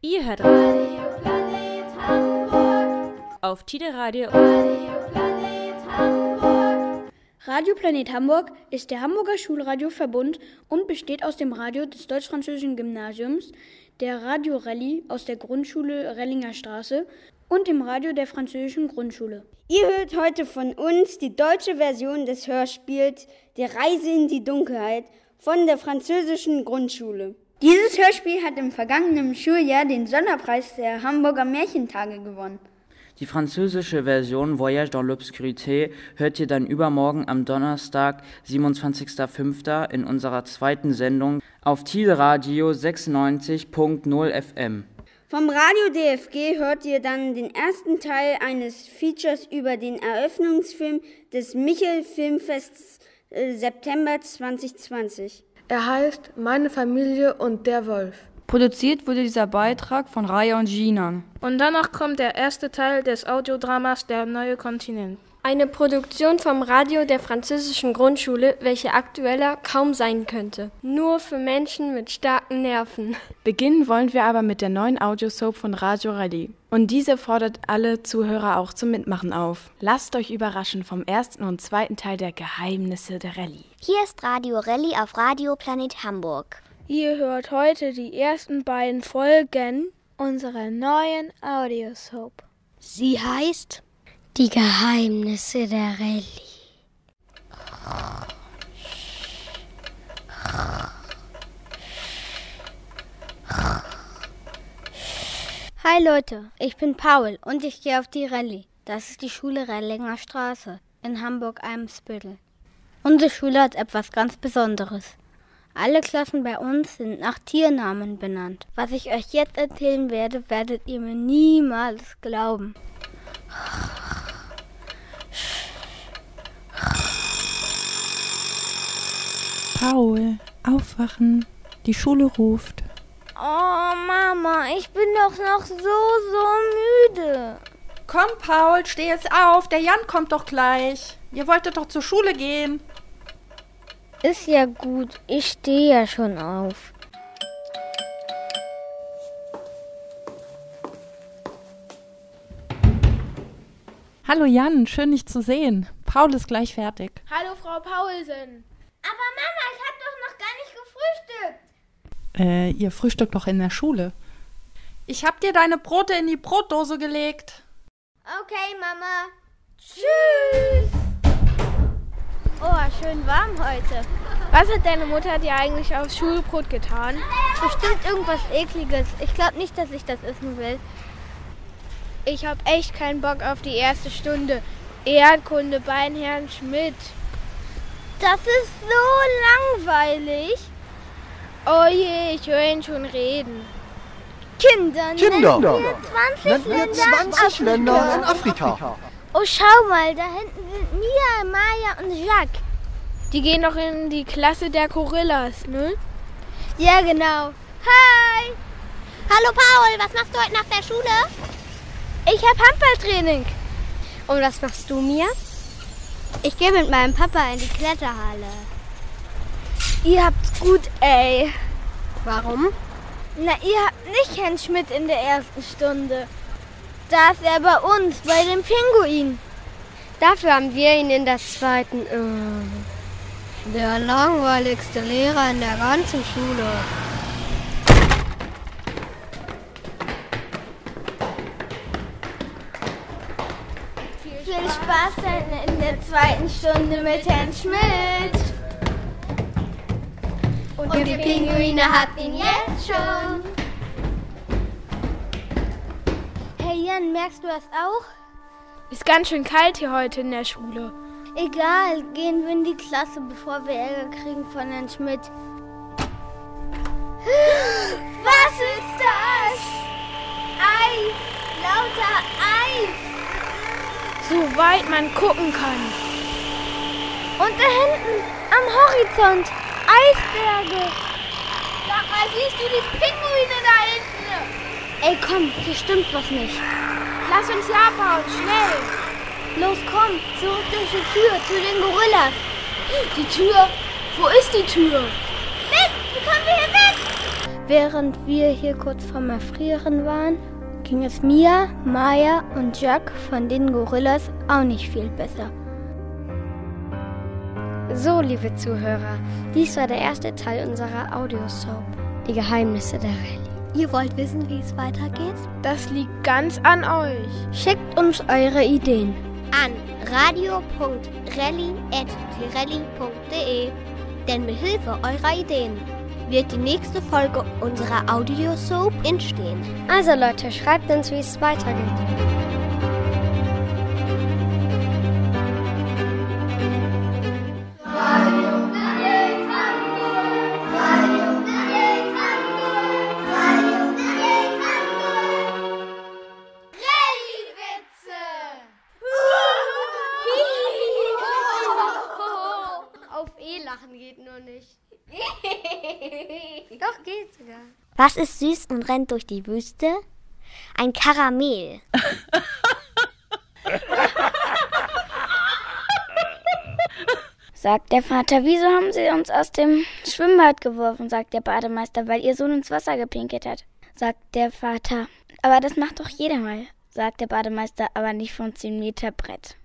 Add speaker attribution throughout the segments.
Speaker 1: Ihr hört Radio Planet Hamburg auf Tide Radio. Radio Planet
Speaker 2: Hamburg. Radio Planet Hamburg ist der Hamburger Schulradioverbund und besteht aus dem Radio des Deutsch-Französischen Gymnasiums, der Radio Rallye aus der Grundschule Rellinger Straße und dem Radio der Französischen Grundschule.
Speaker 3: Ihr hört heute von uns die deutsche Version des Hörspiels Die Reise in die Dunkelheit von der Französischen Grundschule. Dieses Hörspiel hat im vergangenen Schuljahr den Sonderpreis der Hamburger Märchentage gewonnen.
Speaker 4: Die französische Version Voyage dans l'Obscurité hört ihr dann übermorgen am Donnerstag, 27.05. in unserer zweiten Sendung auf Thiel Radio 96.0 FM.
Speaker 3: Vom Radio DFG hört ihr dann den ersten Teil eines Features über den Eröffnungsfilm des Michel Filmfests äh, September 2020.
Speaker 5: Er heißt Meine Familie und der Wolf.
Speaker 6: Produziert wurde dieser Beitrag von Raya und Gina.
Speaker 7: Und danach kommt der erste Teil des Audiodramas Der neue Kontinent.
Speaker 8: Eine Produktion vom Radio der französischen Grundschule, welche aktueller kaum sein könnte. Nur für Menschen mit starken Nerven.
Speaker 9: Beginnen wollen wir aber mit der neuen Audiosoap von Radio Rallye. Und diese fordert alle Zuhörer auch zum Mitmachen auf. Lasst euch überraschen vom ersten und zweiten Teil der Geheimnisse der Rallye.
Speaker 10: Hier ist Radio Rallye auf Radio Planet Hamburg.
Speaker 11: Ihr hört heute die ersten beiden Folgen unserer neuen Audiosoap.
Speaker 12: Sie heißt die Geheimnisse der Rallye.
Speaker 13: Hi Leute, ich bin Paul und ich gehe auf die Rallye. Das ist die Schule Rellinger Straße in Hamburg-Eimsbüttel. Unsere Schule hat etwas ganz Besonderes. Alle Klassen bei uns sind nach Tiernamen benannt. Was ich euch jetzt erzählen werde, werdet ihr mir niemals glauben.
Speaker 14: Paul, aufwachen. Die Schule ruft.
Speaker 11: Oh, Mama, ich bin doch noch so, so müde.
Speaker 15: Komm, Paul, steh jetzt auf. Der Jan kommt doch gleich. Ihr wolltet doch zur Schule gehen.
Speaker 11: Ist ja gut. Ich stehe ja schon auf.
Speaker 14: Hallo Jan, schön dich zu sehen. Paul ist gleich fertig.
Speaker 11: Hallo Frau Paulsen.
Speaker 16: Aber Mama, ich habe doch noch gar nicht gefrühstückt.
Speaker 14: Äh, ihr frühstückt doch in der Schule.
Speaker 15: Ich hab dir deine Brote in die Brotdose gelegt.
Speaker 16: Okay, Mama. Tschüss.
Speaker 11: Oh, schön warm heute. Was hat deine Mutter dir eigentlich aufs Schulbrot getan?
Speaker 13: Bestimmt irgendwas ekliges. Ich glaube nicht, dass ich das essen will.
Speaker 11: Ich habe echt keinen Bock auf die erste Stunde. Erdkunde bei Herrn Schmidt.
Speaker 16: Das ist so langweilig.
Speaker 11: Oh je, ich höre ihn schon reden.
Speaker 16: Kinder,
Speaker 17: Kinder.
Speaker 16: Nennen wir 20
Speaker 17: Nennen wir 20 Länder, Länder in Afrika.
Speaker 16: Oh, schau mal, da hinten sind Mia, Maya und Jacques.
Speaker 11: Die gehen doch in die Klasse der Gorillas, ne?
Speaker 16: Ja, genau. Hi!
Speaker 10: Hallo Paul, was machst du heute nach der Schule?
Speaker 11: Ich hab Handballtraining.
Speaker 10: Und was machst du, Mia?
Speaker 13: Ich gehe mit meinem Papa in die Kletterhalle.
Speaker 11: Ihr habt's gut, ey.
Speaker 10: Warum?
Speaker 11: Na, ihr habt nicht Herrn Schmidt in der ersten Stunde. Da ist er bei uns, bei dem Pinguin.
Speaker 10: Dafür haben wir ihn in der zweiten. Äh,
Speaker 12: der langweiligste Lehrer in der ganzen Schule.
Speaker 16: Viel Spaß in der zweiten Stunde mit Herrn Schmidt. Und, Und die Pinguine habt ihn jetzt schon.
Speaker 13: Hey Jan, merkst du das auch?
Speaker 11: Ist ganz schön kalt hier heute in der Schule.
Speaker 13: Egal, gehen wir in die Klasse, bevor wir Ärger kriegen von Herrn Schmidt.
Speaker 16: Was ist das? Eis! Lauter Eis!
Speaker 11: Soweit man gucken kann.
Speaker 13: Und da hinten, am Horizont, Eisberge.
Speaker 16: Sag mal, siehst du die Pinguine da hinten?
Speaker 13: Ey, komm, hier stimmt was nicht.
Speaker 11: Lass uns hier abhauen, schnell.
Speaker 13: Los, komm, zurück durch die Tür zu den Gorillas.
Speaker 11: Die Tür? Wo ist die Tür?
Speaker 16: Mist, wie kommen wir hier weg?
Speaker 13: Während wir hier kurz vorm Erfrieren waren, ging es mir, Maya und Jack von den Gorillas auch nicht viel besser.
Speaker 10: So, liebe Zuhörer, dies war der erste Teil unserer Audiosoap, die Geheimnisse der Rallye.
Speaker 3: Ihr wollt wissen, wie es weitergeht?
Speaker 7: Das liegt ganz an euch.
Speaker 13: Schickt uns eure Ideen
Speaker 3: an radio.rally.tirelli.de. Denn mit Hilfe eurer Ideen wird die nächste Folge unserer Audiosoap entstehen.
Speaker 10: Also Leute, schreibt uns, wie es weitergeht. Was ist süß und rennt durch die Wüste? Ein Karamell.
Speaker 16: Sagt der Vater, wieso haben Sie uns aus dem Schwimmbad geworfen? Sagt der Bademeister, weil Ihr Sohn ins Wasser gepinkelt hat. Sagt der Vater, aber das macht doch jeder mal. Sagt der Bademeister, aber nicht vom 10 Meter Brett.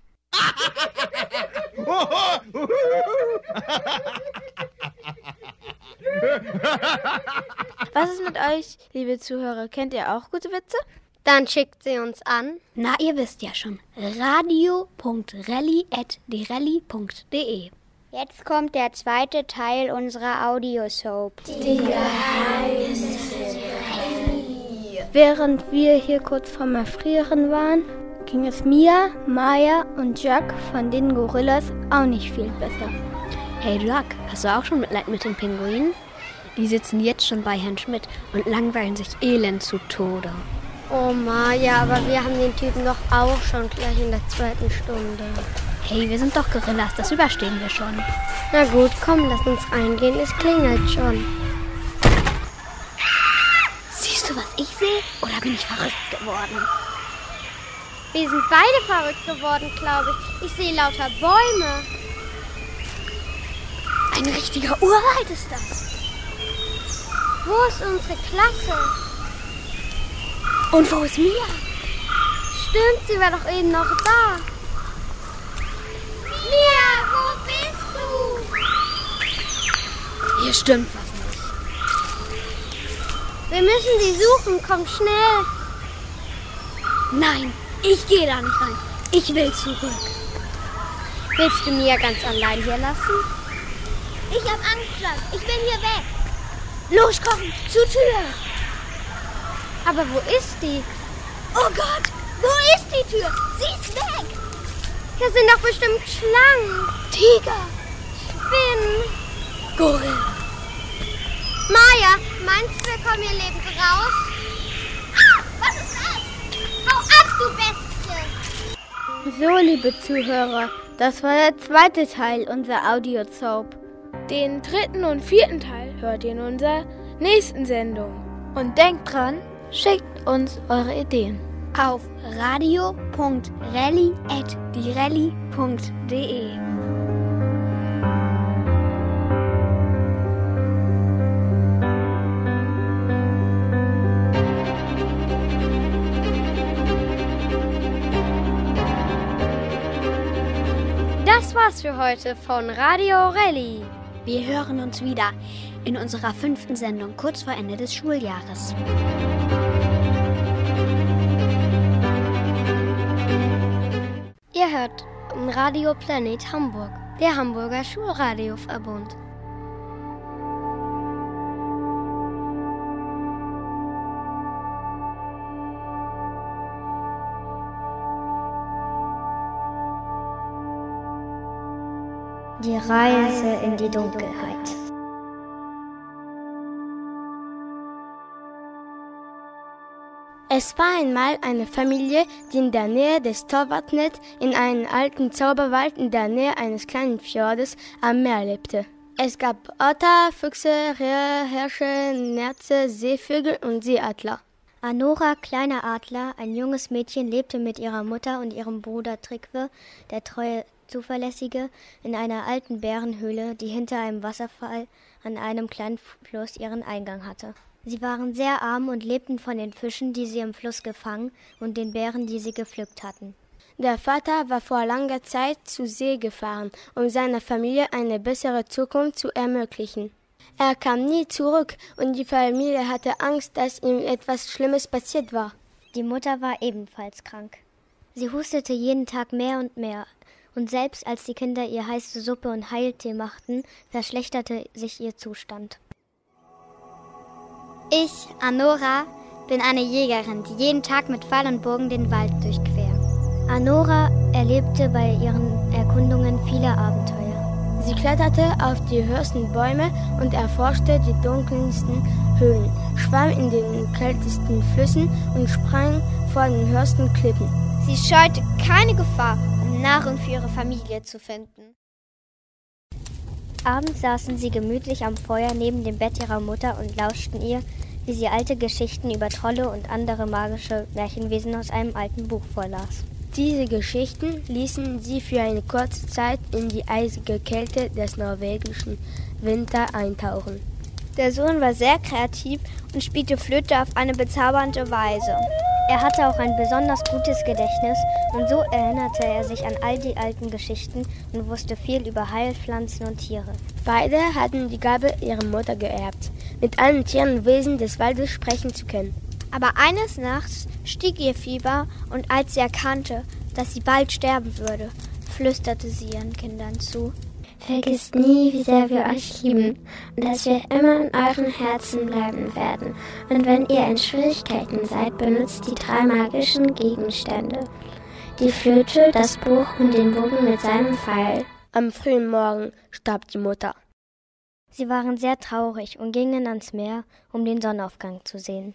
Speaker 12: Was ist mit euch, liebe Zuhörer? Kennt ihr auch gute Witze?
Speaker 10: Dann schickt sie uns an.
Speaker 3: Na, ihr wisst ja schon. radio.rally.direlli.de
Speaker 18: Jetzt kommt der zweite Teil unserer Audiosoap.
Speaker 13: Die Geheimnisse Während wir hier kurz vorm Erfrieren waren, ging es mir, Maya und Jack von den Gorillas auch nicht viel besser.
Speaker 10: Hey Jack, hast du auch schon Mitleid mit den Pinguinen? Die sitzen jetzt schon bei Herrn Schmidt und langweilen sich elend zu Tode.
Speaker 3: Oh Maja, aber wir haben den Typen doch auch schon gleich in der zweiten Stunde.
Speaker 10: Hey, wir sind doch Gorillas, das überstehen wir schon.
Speaker 3: Na gut, komm, lass uns reingehen, es klingelt schon.
Speaker 10: Siehst du, was ich sehe? Oder bin ich verrückt geworden?
Speaker 3: Wir sind beide verrückt geworden, glaube ich. Ich sehe lauter Bäume.
Speaker 10: Ein richtiger Urwald ist das.
Speaker 3: Wo ist unsere Klasse?
Speaker 10: Und wo ist Mia?
Speaker 3: Stimmt, sie war doch eben noch da. Mia, wo bist du?
Speaker 10: Hier stimmt was nicht.
Speaker 3: Wir müssen sie suchen, komm schnell.
Speaker 10: Nein, ich gehe da nicht rein. Ich will zurück.
Speaker 3: Willst du Mia ganz allein hier lassen?
Speaker 19: Ich hab Angst, Jack. Ich will hier weg.
Speaker 10: Los, komm, zur Tür.
Speaker 3: Aber wo ist die?
Speaker 19: Oh Gott, wo ist die Tür? Sie ist weg.
Speaker 3: Hier sind doch bestimmt Schlangen.
Speaker 10: Tiger.
Speaker 3: Spinnen.
Speaker 10: Gorilla.
Speaker 3: Maja, meinst du, wir kommen hier lebend raus?
Speaker 19: Du Bestie.
Speaker 13: So, liebe Zuhörer, das war der zweite Teil unserer Audio-Soap.
Speaker 12: Den dritten und vierten Teil hört ihr in unserer nächsten Sendung. Und denkt dran, schickt uns eure Ideen.
Speaker 10: Auf radio.rally.direlli.de
Speaker 3: war's für heute von Radio Rally.
Speaker 10: Wir hören uns wieder in unserer fünften Sendung kurz vor Ende des Schuljahres.
Speaker 3: Ihr hört Radio Planet Hamburg, der Hamburger Schulradioverbund.
Speaker 13: Reise in die Dunkelheit.
Speaker 3: Es war einmal eine Familie, die in der Nähe des Torvatnet in einem alten Zauberwald in der Nähe eines kleinen Fjordes am Meer lebte. Es gab Otter, Füchse, Rehe, Hirsche, Nerze, Seevögel und Seeadler.
Speaker 10: Anora, kleiner Adler, ein junges Mädchen, lebte mit ihrer Mutter und ihrem Bruder Trikwe, der treue Zuverlässige, in einer alten Bärenhöhle, die hinter einem Wasserfall an einem kleinen Fluss ihren Eingang hatte. Sie waren sehr arm und lebten von den Fischen, die sie im Fluss gefangen und den Beeren, die sie gepflückt hatten.
Speaker 12: Der Vater war vor langer Zeit zu See gefahren, um seiner Familie eine bessere Zukunft zu ermöglichen. Er kam nie zurück und die Familie hatte Angst, dass ihm etwas Schlimmes passiert war.
Speaker 10: Die Mutter war ebenfalls krank. Sie hustete jeden Tag mehr und mehr, und selbst als die Kinder ihr heiße Suppe und Heiltee machten, verschlechterte sich ihr Zustand.
Speaker 19: Ich, Anora, bin eine Jägerin, die jeden Tag mit Pfeil und Bogen den Wald durchquert.
Speaker 10: Anora erlebte bei ihren Erkundungen viele Abenteuer.
Speaker 12: Sie kletterte auf die höchsten Bäume und erforschte die dunkelsten Höhlen, schwamm in den kältesten Flüssen und sprang vor den höchsten Klippen.
Speaker 19: Sie scheute keine Gefahr, um Nahrung für ihre Familie zu finden.
Speaker 10: Abends saßen sie gemütlich am Feuer neben dem Bett ihrer Mutter und lauschten ihr, wie sie alte Geschichten über Trolle und andere magische Märchenwesen aus einem alten Buch vorlas.
Speaker 12: Diese Geschichten ließen sie für eine kurze Zeit in die eisige Kälte des norwegischen Winter eintauchen.
Speaker 19: Der Sohn war sehr kreativ und spielte Flöte auf eine bezaubernde Weise.
Speaker 10: Er hatte auch ein besonders gutes Gedächtnis und so erinnerte er sich an all die alten Geschichten und wusste viel über Heilpflanzen und Tiere.
Speaker 12: Beide hatten die Gabe ihrer Mutter geerbt, mit allen Tieren und Wesen des Waldes sprechen zu können.
Speaker 19: Aber eines Nachts stieg ihr Fieber und als sie erkannte, dass sie bald sterben würde, flüsterte sie ihren Kindern zu.
Speaker 20: Vergisst nie, wie sehr wir euch lieben und dass wir immer in euren Herzen bleiben werden. Und wenn ihr in Schwierigkeiten seid, benutzt die drei magischen Gegenstände. Die Flöte, das Buch und den Bogen mit seinem Pfeil.
Speaker 12: Am frühen Morgen starb die Mutter.
Speaker 10: Sie waren sehr traurig und gingen ans Meer, um den Sonnenaufgang zu sehen.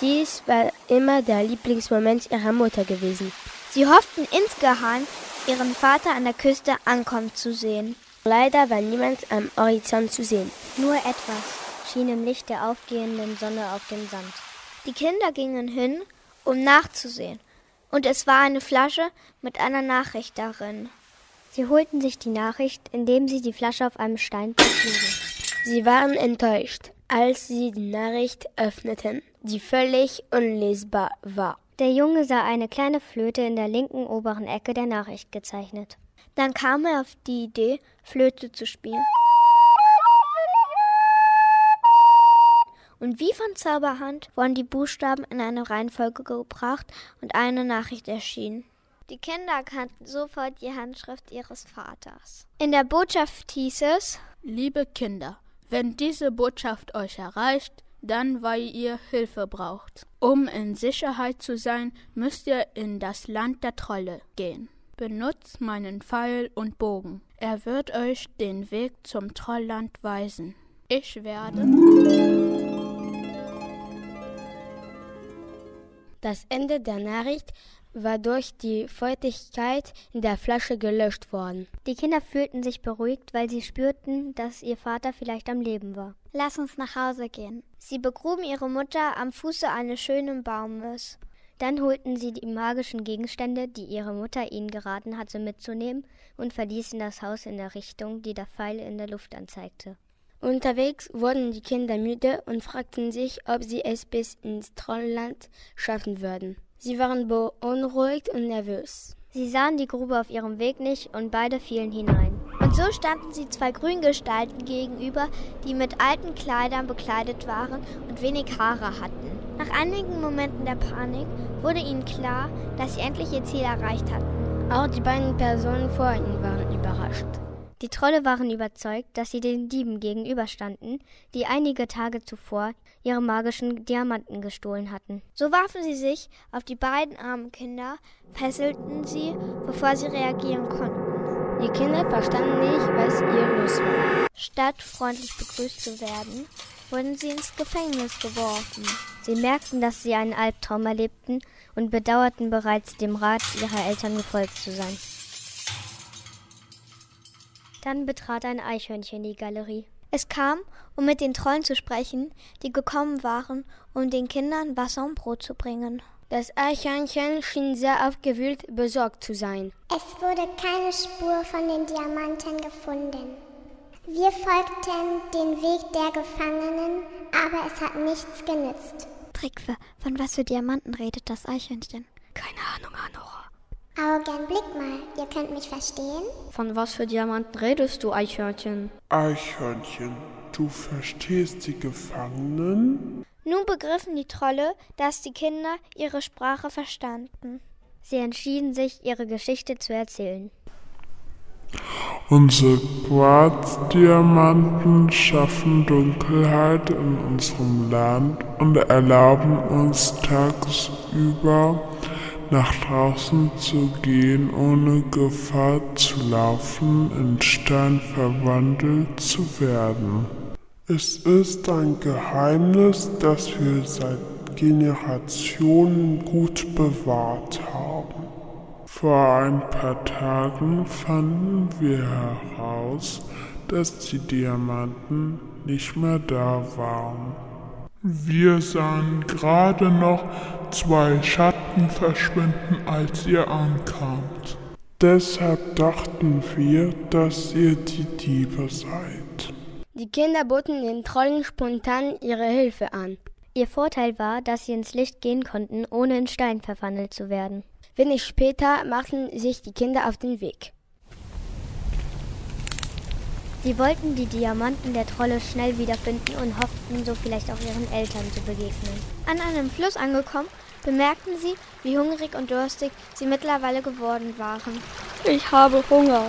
Speaker 12: Dies war immer der Lieblingsmoment ihrer Mutter gewesen.
Speaker 19: Sie hofften insgeheim, ihren Vater an der Küste ankommen zu sehen.
Speaker 12: Leider war niemand am Horizont zu sehen.
Speaker 10: Nur etwas schien im Licht der aufgehenden Sonne auf dem Sand.
Speaker 19: Die Kinder gingen hin, um nachzusehen, und es war eine Flasche mit einer Nachricht darin.
Speaker 10: Sie holten sich die Nachricht, indem sie die Flasche auf einem Stein schlugen.
Speaker 12: Sie waren enttäuscht, als sie die Nachricht öffneten die völlig unlesbar war.
Speaker 10: Der Junge sah eine kleine Flöte in der linken oberen Ecke der Nachricht gezeichnet.
Speaker 19: Dann kam er auf die Idee, Flöte zu spielen. Und wie von Zauberhand wurden die Buchstaben in eine Reihenfolge gebracht und eine Nachricht erschien. Die Kinder erkannten sofort die Handschrift ihres Vaters. In der Botschaft hieß es
Speaker 11: Liebe Kinder, wenn diese Botschaft euch erreicht, dann weil ihr Hilfe braucht. Um in Sicherheit zu sein, müsst ihr in das Land der Trolle gehen. Benutzt meinen Pfeil und Bogen. Er wird euch den Weg zum Trollland weisen. Ich werde.
Speaker 12: Das Ende der Nachricht war durch die Feuchtigkeit in der Flasche gelöscht worden.
Speaker 10: Die Kinder fühlten sich beruhigt, weil sie spürten, dass ihr Vater vielleicht am Leben war.
Speaker 19: Lass uns nach Hause gehen. Sie begruben ihre Mutter am Fuße eines schönen Baumes.
Speaker 10: Dann holten sie die magischen Gegenstände, die ihre Mutter ihnen geraten hatte, mitzunehmen und verließen das Haus in der Richtung, die der Pfeil in der Luft anzeigte.
Speaker 12: Unterwegs wurden die Kinder müde und fragten sich, ob sie es bis ins Trollland schaffen würden. Sie waren beunruhigt und nervös.
Speaker 10: Sie sahen die Grube auf ihrem Weg nicht und beide fielen hinein.
Speaker 19: Und so standen sie zwei Grüngestalten gegenüber, die mit alten Kleidern bekleidet waren und wenig Haare hatten. Nach einigen Momenten der Panik wurde ihnen klar, dass sie endlich ihr Ziel erreicht hatten.
Speaker 12: Auch die beiden Personen vor ihnen waren überrascht.
Speaker 10: Die Trolle waren überzeugt, dass sie den Dieben gegenüberstanden, die einige Tage zuvor ihre magischen Diamanten gestohlen hatten.
Speaker 19: So warfen sie sich auf die beiden armen Kinder, fesselten sie, bevor sie reagieren konnten.
Speaker 12: Die Kinder verstanden nicht, was ihr los war.
Speaker 19: Statt freundlich begrüßt zu werden, wurden sie ins Gefängnis geworfen.
Speaker 10: Sie merkten, dass sie einen Albtraum erlebten und bedauerten bereits dem Rat ihrer Eltern gefolgt zu sein. Dann betrat ein Eichhörnchen die Galerie.
Speaker 19: Es kam, um mit den Trollen zu sprechen, die gekommen waren, um den Kindern Wasser und Brot zu bringen.
Speaker 12: Das Eichhörnchen schien sehr aufgewühlt besorgt zu sein.
Speaker 21: Es wurde keine Spur von den Diamanten gefunden. Wir folgten den Weg der Gefangenen, aber es hat nichts genützt.
Speaker 10: Trickfe, von was für Diamanten redet das Eichhörnchen?
Speaker 12: Keine Ahnung, Anora.
Speaker 21: Augen, blick mal, ihr könnt mich verstehen?
Speaker 12: Von was für Diamanten redest du, Eichhörnchen?
Speaker 22: Eichhörnchen, du verstehst die Gefangenen?
Speaker 10: Nun begriffen die Trolle, dass die Kinder ihre Sprache verstanden. Sie entschieden sich, ihre Geschichte zu erzählen.
Speaker 22: Unsere Quarzdiamanten schaffen Dunkelheit in unserem Land und erlauben uns tagsüber nach draußen zu gehen, ohne Gefahr zu laufen, in Stein verwandelt zu werden. Es ist ein Geheimnis, das wir seit Generationen gut bewahrt haben. Vor ein paar Tagen fanden wir heraus, dass die Diamanten nicht mehr da waren. Wir sahen gerade noch zwei Schatten verschwinden, als ihr ankamt. Deshalb dachten wir, dass ihr die Diebe seid.
Speaker 12: Die Kinder boten den Trollen spontan ihre Hilfe an.
Speaker 10: Ihr Vorteil war, dass sie ins Licht gehen konnten, ohne in Stein verwandelt zu werden.
Speaker 12: Wenig später machten sich die Kinder auf den Weg.
Speaker 10: Sie wollten die Diamanten der Trolle schnell wiederfinden und hofften, so vielleicht auch ihren Eltern zu begegnen. An einem Fluss angekommen, bemerkten sie, wie hungrig und durstig sie mittlerweile geworden waren.
Speaker 12: Ich habe Hunger.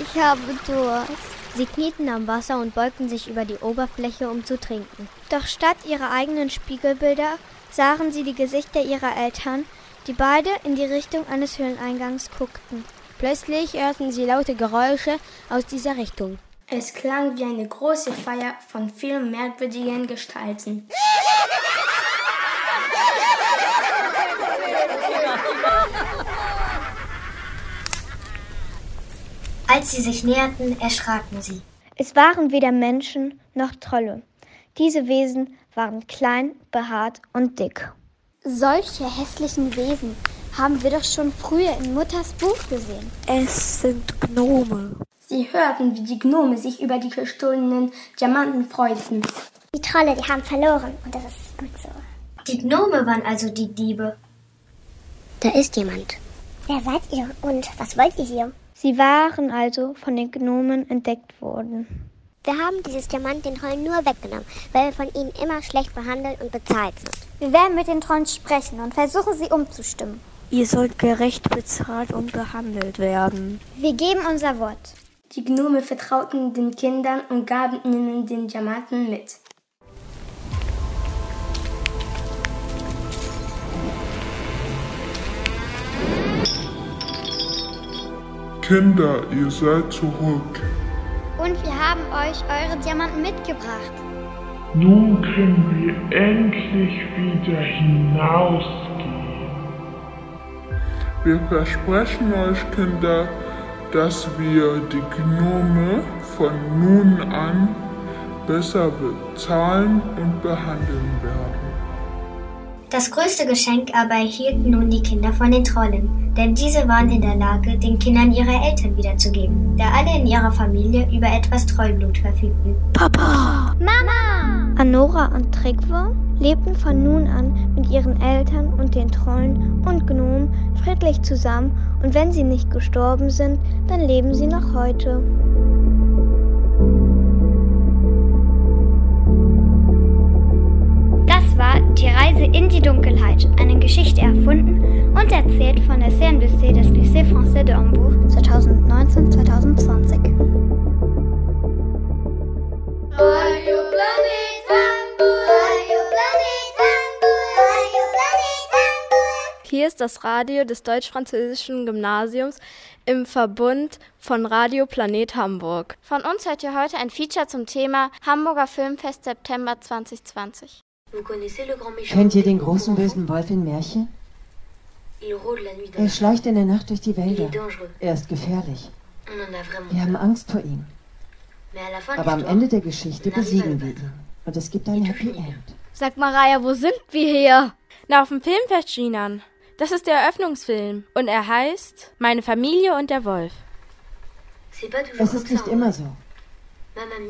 Speaker 10: Ich habe Durst. Sie knieten am Wasser und beugten sich über die Oberfläche, um zu trinken. Doch statt ihrer eigenen Spiegelbilder sahen sie die Gesichter ihrer Eltern, die beide in die Richtung eines Höhleneingangs guckten.
Speaker 12: Plötzlich hörten sie laute Geräusche aus dieser Richtung.
Speaker 3: Es klang wie eine große Feier von vielen merkwürdigen Gestalten.
Speaker 10: Als sie sich näherten, erschraken sie.
Speaker 21: Es waren weder Menschen noch Trolle. Diese Wesen waren klein, behaart und dick.
Speaker 10: Solche hässlichen Wesen haben wir doch schon früher in Mutters Buch gesehen.
Speaker 3: Es sind Gnome. Sie hörten, wie die Gnome sich über die gestohlenen Diamanten freuten.
Speaker 21: Die Trolle, die haben verloren und das ist gut so.
Speaker 10: Die Gnome waren also die Diebe.
Speaker 21: Da ist jemand. Wer seid ihr und was wollt ihr hier? Sie waren also von den Gnomen entdeckt worden.
Speaker 10: Wir haben dieses Diamant den Trollen nur weggenommen, weil wir von ihnen immer schlecht behandelt und bezahlt sind.
Speaker 21: Wir werden mit den Trollen sprechen und versuchen, sie umzustimmen.
Speaker 3: Ihr sollt gerecht bezahlt und behandelt werden.
Speaker 21: Wir geben unser Wort.
Speaker 3: Die Gnome vertrauten den Kindern und gaben ihnen den Diamanten mit.
Speaker 22: Kinder, ihr seid zurück.
Speaker 21: Und wir haben euch eure Diamanten mitgebracht.
Speaker 22: Nun können wir endlich wieder hinausgehen. Wir versprechen euch, Kinder, dass wir die Gnome von nun an besser bezahlen und behandeln werden.
Speaker 10: Das größte Geschenk aber erhielten nun die Kinder von den Trollen, denn diese waren in der Lage, den Kindern ihre Eltern wiederzugeben, da alle in ihrer Familie über etwas Trollblut verfügten.
Speaker 21: Papa! Mama! Anora und Trigwe lebten von nun an mit ihren Eltern und den Trollen und Gnomen friedlich zusammen und wenn sie nicht gestorben sind, dann leben sie noch heute. Die Reise in die Dunkelheit, eine Geschichte erfunden und erzählt von der CNBC des Lycée Français de Hambourg 2019-2020.
Speaker 23: Radio Planet Hamburg. Radio Planet Hamburg. Radio Planet Hamburg.
Speaker 8: Hier ist das Radio des Deutsch-Französischen Gymnasiums im Verbund von Radio Planet Hamburg.
Speaker 24: Von uns hört ihr heute ein Feature zum Thema Hamburger Filmfest September 2020.
Speaker 25: Kennt ihr den großen bösen Wolf in Märchen? Er schleicht in der Nacht durch die Wälder. Er ist gefährlich. Wir haben Angst vor ihm. Aber am Ende der Geschichte besiegen wir ihn. Und es gibt ein Happy End.
Speaker 11: Sag mal, Raya, wo sind wir hier?
Speaker 24: Na, auf dem Filmfest, Ginan. Das ist der Eröffnungsfilm und er heißt Meine Familie und der Wolf.
Speaker 25: Es ist nicht immer so.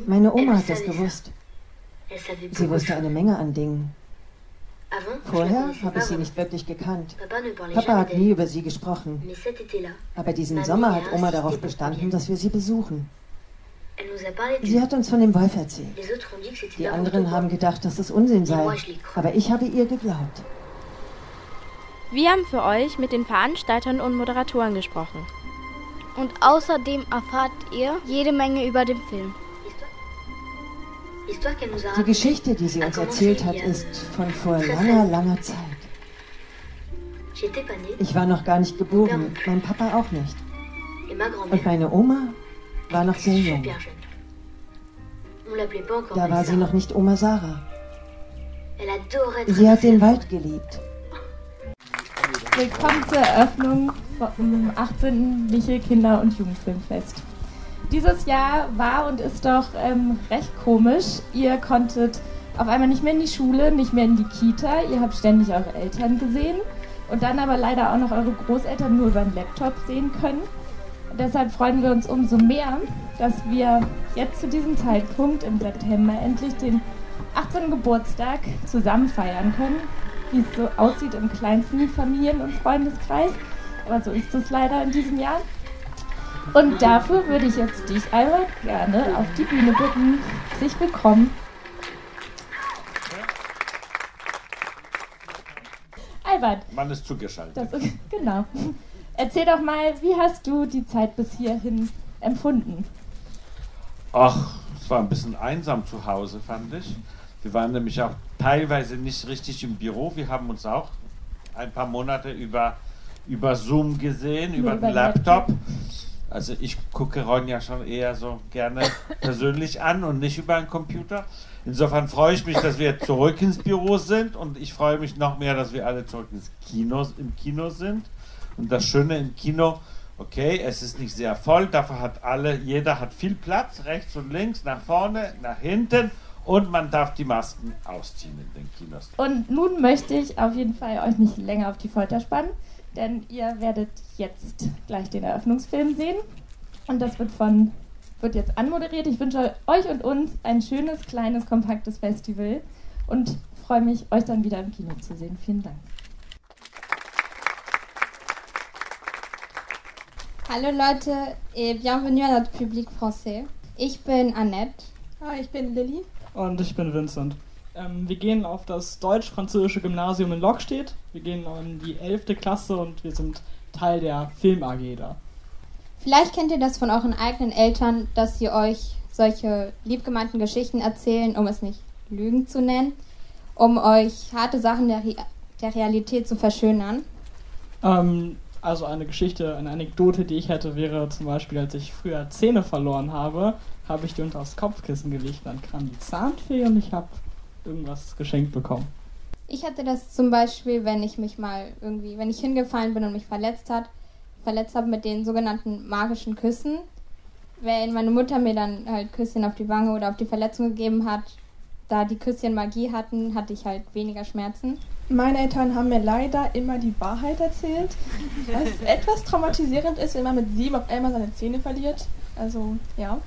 Speaker 25: Meine Oma hat das gewusst. Sie wusste eine Menge an Dingen. Vorher habe ich sie nicht wirklich gekannt. Papa hat nie über sie gesprochen. Aber diesen Sommer hat Oma darauf bestanden, dass wir sie besuchen. Sie hat uns von dem Wolf erzählt. Die anderen haben gedacht, dass es Unsinn sei. Aber ich habe ihr geglaubt.
Speaker 24: Wir haben für euch mit den Veranstaltern und Moderatoren gesprochen.
Speaker 16: Und außerdem erfahrt ihr jede Menge über den Film.
Speaker 25: Die Geschichte, die sie uns erzählt hat, ist von vor langer, langer Zeit. Ich war noch gar nicht geboren, mein Papa auch nicht. Und meine Oma war noch sehr jung. Da war sie noch nicht Oma Sarah. Sie hat den Wald geliebt.
Speaker 26: Willkommen zur Eröffnung vom 18. Michel Kinder- und Jugendfilmfest. Dieses Jahr war und ist doch ähm, recht komisch. Ihr konntet auf einmal nicht mehr in die Schule, nicht mehr in die Kita. Ihr habt ständig eure Eltern gesehen und dann aber leider auch noch eure Großeltern nur über den Laptop sehen können. Deshalb freuen wir uns umso mehr, dass wir jetzt zu diesem Zeitpunkt im September endlich den 18. Geburtstag zusammen feiern können, wie es so aussieht im kleinsten Familien- und Freundeskreis. Aber so ist es leider in diesem Jahr. Und dafür würde ich jetzt dich einmal gerne auf die Bühne bitten. Sich willkommen. Albert.
Speaker 27: Man ist zugeschaltet.
Speaker 26: Das, genau. Erzähl doch mal, wie hast du die Zeit bis hierhin empfunden?
Speaker 27: Ach, es war ein bisschen einsam zu Hause, fand ich. Wir waren nämlich auch teilweise nicht richtig im Büro. Wir haben uns auch ein paar Monate über, über Zoom gesehen, über, über den Laptop. Laptop. Also ich gucke Ron ja schon eher so gerne persönlich an und nicht über einen Computer. Insofern freue ich mich, dass wir zurück ins Büro sind und ich freue mich noch mehr, dass wir alle zurück ins Kino, im Kino sind. Und das Schöne im Kino, okay, es ist nicht sehr voll, dafür hat alle, jeder hat viel Platz, rechts und links, nach vorne, nach hinten und man darf die Masken ausziehen in den Kinos.
Speaker 26: Und nun möchte ich auf jeden Fall euch nicht länger auf die Folter spannen, denn ihr werdet jetzt gleich den Eröffnungsfilm sehen. Und das wird von wird jetzt anmoderiert. Ich wünsche euch und uns ein schönes, kleines, kompaktes Festival und freue mich, euch dann wieder im Kino zu sehen. Vielen Dank.
Speaker 28: Hallo Leute et bienvenue à notre public français. Ich bin Annette.
Speaker 29: Ah, ich bin Lilly.
Speaker 30: Und ich bin Vincent. Ähm, wir gehen auf das deutsch-französische Gymnasium in Lockstedt. Wir gehen in die 11. Klasse und wir sind Teil der Film AG da.
Speaker 28: Vielleicht kennt ihr das von euren eigenen Eltern, dass sie euch solche liebgemeinten Geschichten erzählen, um es nicht Lügen zu nennen, um euch harte Sachen der, Re der Realität zu verschönern.
Speaker 30: Ähm, also eine Geschichte, eine Anekdote, die ich hätte, wäre zum Beispiel, als ich früher Zähne verloren habe, habe ich die unter das Kopfkissen gelegt, dann kam die Zahnfee und ich habe irgendwas geschenkt bekommen.
Speaker 28: Ich hatte das zum Beispiel, wenn ich mich mal irgendwie, wenn ich hingefallen bin und mich verletzt hat, verletzt habe mit den sogenannten magischen Küssen. Wenn meine Mutter mir dann halt Küsschen auf die Wange oder auf die Verletzung gegeben hat, da die Küsschen Magie hatten, hatte ich halt weniger Schmerzen.
Speaker 29: Meine Eltern haben mir leider immer die Wahrheit erzählt, was etwas traumatisierend ist, wenn man mit sieben auf einmal seine Zähne verliert. Also ja.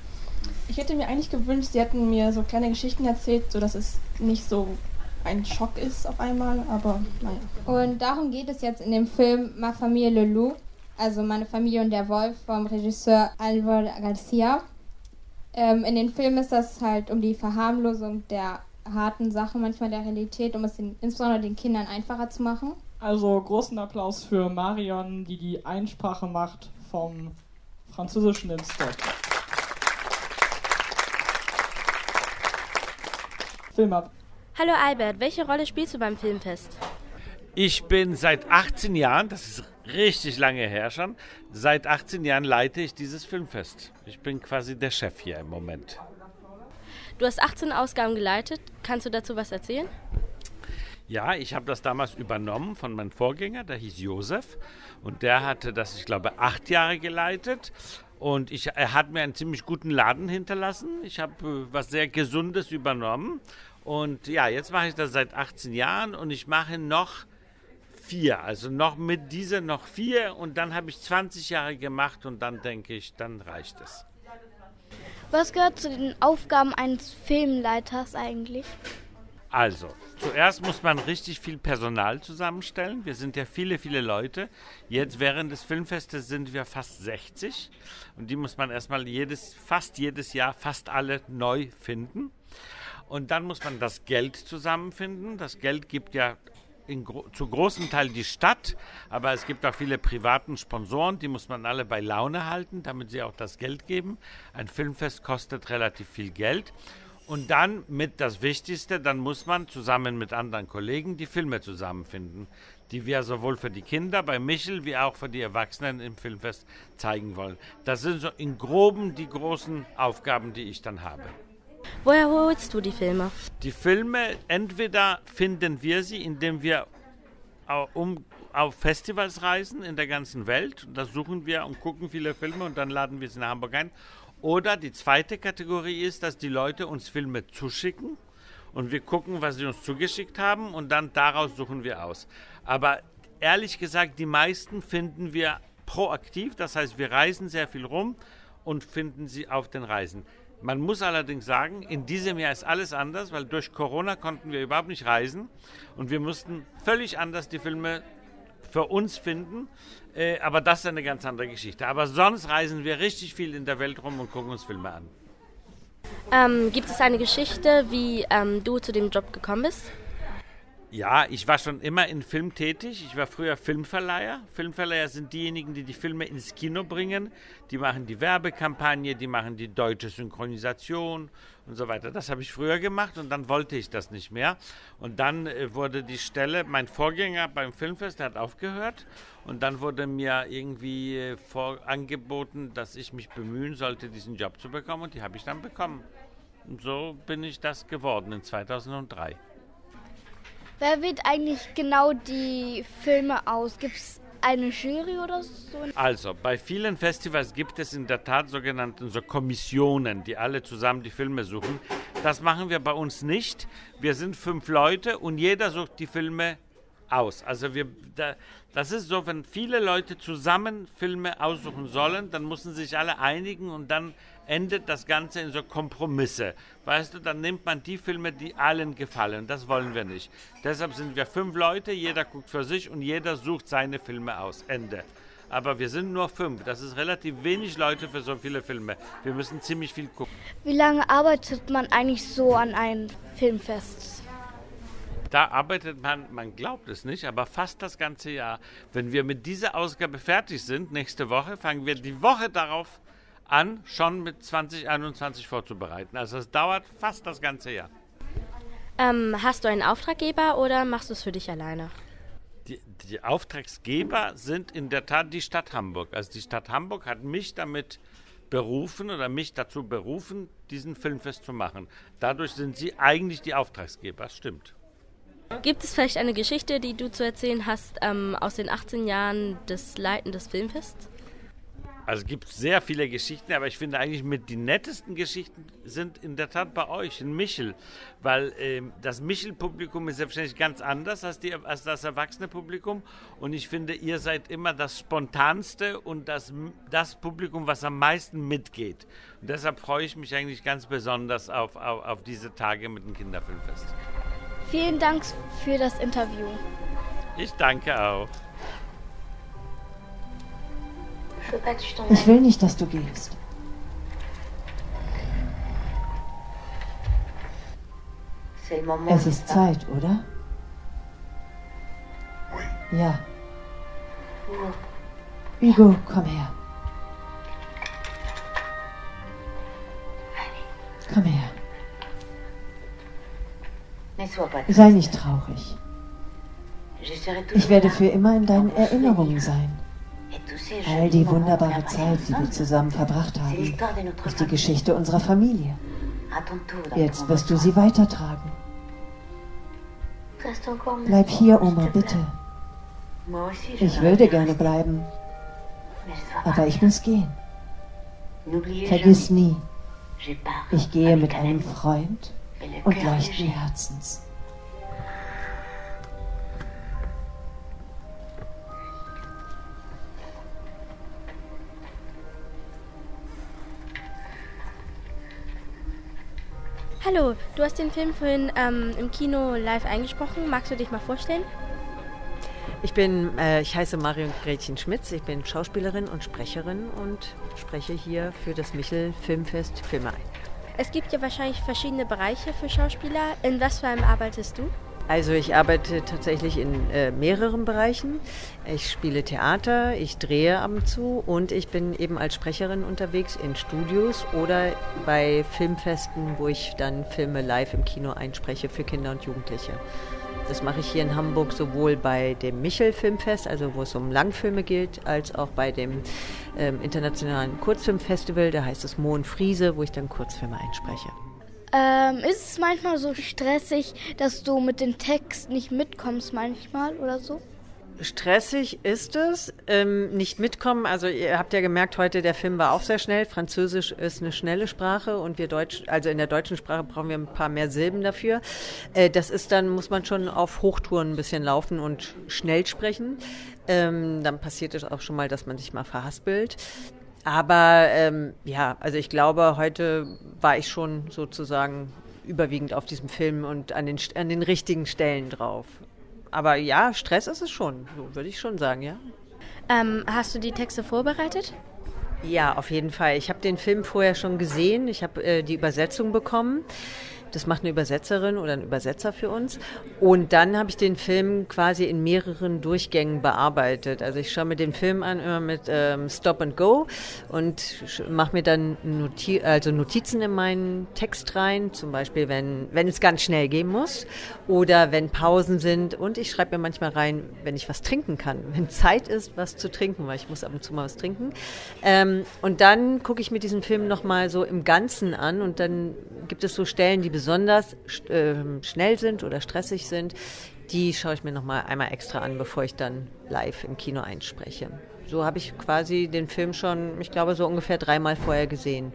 Speaker 29: Ich hätte mir eigentlich gewünscht, sie hätten mir so kleine Geschichten erzählt, sodass es nicht so ein Schock ist auf einmal, aber naja.
Speaker 28: Und darum geht es jetzt in dem Film Ma Famille Le Loup, also Meine Familie und der Wolf vom Regisseur Alvaro Garcia. Ähm, in den Film ist das halt um die Verharmlosung der harten Sachen, manchmal der Realität, um es den, insbesondere den Kindern einfacher zu machen.
Speaker 30: Also großen Applaus für Marion, die die Einsprache macht vom Französischen ins Deutsche. Film ab.
Speaker 24: Hallo Albert, welche Rolle spielst du beim Filmfest?
Speaker 27: Ich bin seit 18 Jahren, das ist richtig lange her schon, seit 18 Jahren leite ich dieses Filmfest. Ich bin quasi der Chef hier im Moment.
Speaker 24: Du hast 18 Ausgaben geleitet. Kannst du dazu was erzählen?
Speaker 27: Ja, ich habe das damals übernommen von meinem Vorgänger, der hieß Josef. Und der hatte das, ich glaube, acht Jahre geleitet. Und ich, er hat mir einen ziemlich guten Laden hinterlassen. Ich habe äh, was sehr Gesundes übernommen. Und ja, jetzt mache ich das seit 18 Jahren und ich mache noch vier. Also noch mit dieser noch vier und dann habe ich 20 Jahre gemacht und dann denke ich, dann reicht es.
Speaker 16: Was gehört zu den Aufgaben eines Filmleiters eigentlich?
Speaker 27: Also, zuerst muss man richtig viel Personal zusammenstellen. Wir sind ja viele, viele Leute. Jetzt während des Filmfestes sind wir fast 60 und die muss man erstmal jedes, fast jedes Jahr, fast alle neu finden. Und dann muss man das Geld zusammenfinden. Das Geld gibt ja gro zu großem Teil die Stadt, aber es gibt auch viele privaten Sponsoren, die muss man alle bei Laune halten, damit sie auch das Geld geben. Ein Filmfest kostet relativ viel Geld. Und dann mit das Wichtigste, dann muss man zusammen mit anderen Kollegen die Filme zusammenfinden, die wir sowohl für die Kinder bei Michel wie auch für die Erwachsenen im Filmfest zeigen wollen. Das sind so in groben die großen Aufgaben, die ich dann habe.
Speaker 24: Woher holst du die Filme?
Speaker 27: Die Filme, entweder finden wir sie, indem wir um, auf Festivals reisen in der ganzen Welt. Da suchen wir und gucken viele Filme und dann laden wir sie nach Hamburg ein. Oder die zweite Kategorie ist, dass die Leute uns Filme zuschicken und wir gucken, was sie uns zugeschickt haben und dann daraus suchen wir aus. Aber ehrlich gesagt, die meisten finden wir proaktiv, das heißt, wir reisen sehr viel rum und finden sie auf den Reisen. Man muss allerdings sagen, in diesem Jahr ist alles anders, weil durch Corona konnten wir überhaupt nicht reisen und wir mussten völlig anders die Filme für uns finden. Äh, aber das ist eine ganz andere Geschichte. Aber sonst reisen wir richtig viel in der Welt rum und gucken uns Filme an.
Speaker 24: Ähm, gibt es eine Geschichte, wie ähm, du zu dem Job gekommen bist?
Speaker 27: Ja, ich war schon immer in Film tätig. Ich war früher Filmverleiher. Filmverleiher sind diejenigen, die die Filme ins Kino bringen. Die machen die Werbekampagne, die machen die deutsche Synchronisation und so weiter. Das habe ich früher gemacht und dann wollte ich das nicht mehr. Und dann äh, wurde die Stelle, mein Vorgänger beim Filmfest, hat aufgehört. Und dann wurde mir irgendwie äh, vor, angeboten, dass ich mich bemühen sollte, diesen Job zu bekommen. Und die habe ich dann bekommen. Und so bin ich das geworden in 2003.
Speaker 16: Wer wählt eigentlich genau die Filme aus? Gibt es eine Jury oder so?
Speaker 27: Also, bei vielen Festivals gibt es in der Tat sogenannte so Kommissionen, die alle zusammen die Filme suchen. Das machen wir bei uns nicht. Wir sind fünf Leute und jeder sucht die Filme aus. Also wir, da, das ist so, wenn viele Leute zusammen Filme aussuchen sollen, dann müssen sich alle einigen und dann endet das Ganze in so Kompromisse. Weißt du, dann nimmt man die Filme, die allen gefallen. Das wollen wir nicht. Deshalb sind wir fünf Leute, jeder guckt für sich und jeder sucht seine Filme aus. Ende. Aber wir sind nur fünf. Das ist relativ wenig Leute für so viele Filme. Wir müssen ziemlich viel gucken.
Speaker 16: Wie lange arbeitet man eigentlich so an einem Filmfest?
Speaker 27: Da arbeitet man, man glaubt es nicht, aber fast das ganze Jahr. Wenn wir mit dieser Ausgabe fertig sind, nächste Woche, fangen wir die Woche darauf an, schon mit 2021 vorzubereiten. Also es dauert fast das ganze Jahr.
Speaker 24: Ähm, hast du einen Auftraggeber oder machst du es für dich alleine?
Speaker 27: Die, die, Auftragsgeber sind in der Tat die Stadt Hamburg. Also die Stadt Hamburg hat mich damit berufen oder mich dazu berufen, diesen Filmfest zu machen. Dadurch sind sie eigentlich die Auftragsgeber, stimmt.
Speaker 24: Gibt es vielleicht eine Geschichte, die du zu erzählen hast ähm, aus den 18 Jahren des Leiten des Filmfests?
Speaker 27: Also es gibt sehr viele Geschichten, aber ich finde eigentlich mit die nettesten Geschichten sind in der Tat bei euch, in Michel. Weil ähm, das Michel-Publikum ist selbstverständlich ganz anders als, die, als das erwachsene Publikum. Und ich finde, ihr seid immer das spontanste und das, das Publikum, was am meisten mitgeht. Und deshalb freue ich mich eigentlich ganz besonders auf, auf, auf diese Tage mit dem Kinderfilmfest.
Speaker 16: Vielen Dank für das Interview.
Speaker 27: Ich danke auch.
Speaker 25: Ich will nicht, dass du gehst. Es ist Zeit, oder? Ja. Hugo, komm her. Komm her. Sei nicht traurig. Ich werde für immer in deinen Erinnerungen sein. All die wunderbare Zeit, die wir zusammen verbracht haben, ist die Geschichte unserer Familie. Jetzt wirst du sie weitertragen. Bleib hier, Oma, bitte. Ich würde gerne bleiben, aber ich muss gehen. Vergiss nie, ich gehe mit einem Freund und leuchten Herzens.
Speaker 24: Hallo, du hast den Film vorhin ähm, im Kino live eingesprochen. Magst du dich mal vorstellen?
Speaker 31: Ich bin, äh, ich heiße Marion Gretchen Schmitz, ich bin Schauspielerin und Sprecherin und spreche hier für das Michel Filmfest Filme ein.
Speaker 24: Es gibt ja wahrscheinlich verschiedene Bereiche für Schauspieler. In was für einem arbeitest du?
Speaker 31: Also ich arbeite tatsächlich in äh, mehreren Bereichen. Ich spiele Theater, ich drehe ab und zu und ich bin eben als Sprecherin unterwegs in Studios oder bei Filmfesten, wo ich dann Filme live im Kino einspreche für Kinder und Jugendliche. Das mache ich hier in Hamburg sowohl bei dem Michel Filmfest, also wo es um Langfilme geht, als auch bei dem ähm, internationalen Kurzfilmfestival, da heißt es Mohn Friese, wo ich dann Kurzfilme einspreche.
Speaker 16: Ähm, ist es manchmal so stressig, dass du mit dem Text nicht mitkommst manchmal oder so?
Speaker 31: Stressig ist es, ähm, nicht mitkommen. Also ihr habt ja gemerkt, heute der Film war auch sehr schnell. Französisch ist eine schnelle Sprache und wir Deutsch, also in der deutschen Sprache brauchen wir ein paar mehr Silben dafür. Äh, das ist dann, muss man schon auf Hochtouren ein bisschen laufen und schnell sprechen. Ähm, dann passiert es auch schon mal, dass man sich mal verhaspelt. Aber ähm, ja, also ich glaube, heute war ich schon sozusagen überwiegend auf diesem Film und an den, an den richtigen Stellen drauf. Aber ja, Stress ist es schon, so würde ich schon sagen, ja.
Speaker 24: Ähm, hast du die Texte vorbereitet?
Speaker 31: Ja, auf jeden Fall. Ich habe den Film vorher schon gesehen. Ich habe äh, die Übersetzung bekommen. Das macht eine Übersetzerin oder ein Übersetzer für uns. Und dann habe ich den Film quasi in mehreren Durchgängen bearbeitet. Also ich schaue mir den Film an immer mit ähm, Stop and Go und mache mir dann Noti also Notizen in meinen Text rein. Zum Beispiel, wenn, wenn es ganz schnell gehen muss oder wenn Pausen sind. Und ich schreibe mir manchmal rein, wenn ich was trinken kann, wenn Zeit ist, was zu trinken, weil ich muss ab und zu mal was trinken. Ähm, und dann gucke ich mir diesen Film nochmal so im Ganzen an und dann gibt es so Stellen, die besonders äh, schnell sind oder stressig sind, die schaue ich mir noch mal einmal extra an, bevor ich dann live im Kino einspreche. So habe ich quasi den Film schon, ich glaube, so ungefähr dreimal vorher gesehen.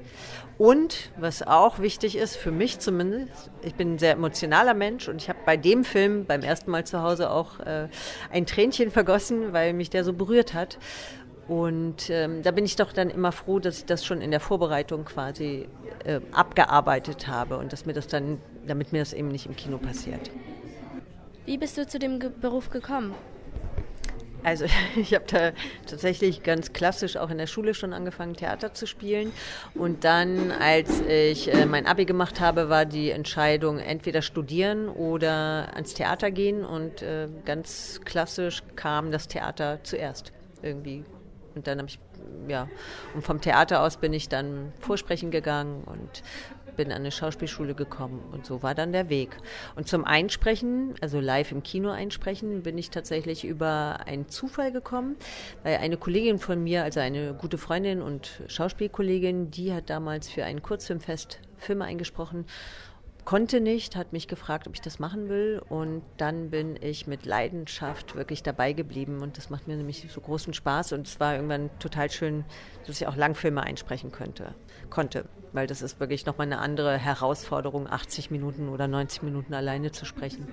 Speaker 31: Und was auch wichtig ist, für mich zumindest, ich bin ein sehr emotionaler Mensch und ich habe bei dem Film beim ersten Mal zu Hause auch äh, ein Tränchen vergossen, weil mich der so berührt hat. Und ähm, da bin ich doch dann immer froh, dass ich das schon in der Vorbereitung quasi äh, abgearbeitet habe und dass mir das dann, damit mir das eben nicht im Kino passiert.
Speaker 24: Wie bist du zu dem Ge Beruf gekommen?
Speaker 31: Also ich habe da tatsächlich ganz klassisch auch in der Schule schon angefangen, Theater zu spielen. Und dann, als ich äh, mein Abi gemacht habe, war die Entscheidung entweder studieren oder ans Theater gehen. Und äh, ganz klassisch kam das Theater zuerst irgendwie und dann habe ich, ja, und vom Theater aus bin ich dann vorsprechen gegangen und bin an eine Schauspielschule gekommen und so war dann der Weg. Und zum Einsprechen, also live im Kino einsprechen, bin ich tatsächlich über einen Zufall gekommen, weil eine Kollegin von mir, also eine gute Freundin und Schauspielkollegin, die hat damals für ein Kurzfilmfest Filme eingesprochen konnte nicht, hat mich gefragt, ob ich das machen will. Und dann bin ich mit Leidenschaft wirklich dabei geblieben. Und das macht mir nämlich so großen Spaß. Und es war irgendwann total schön, dass ich auch Langfilme einsprechen könnte, konnte. Weil das ist wirklich nochmal eine andere Herausforderung, 80 Minuten oder 90 Minuten alleine zu sprechen.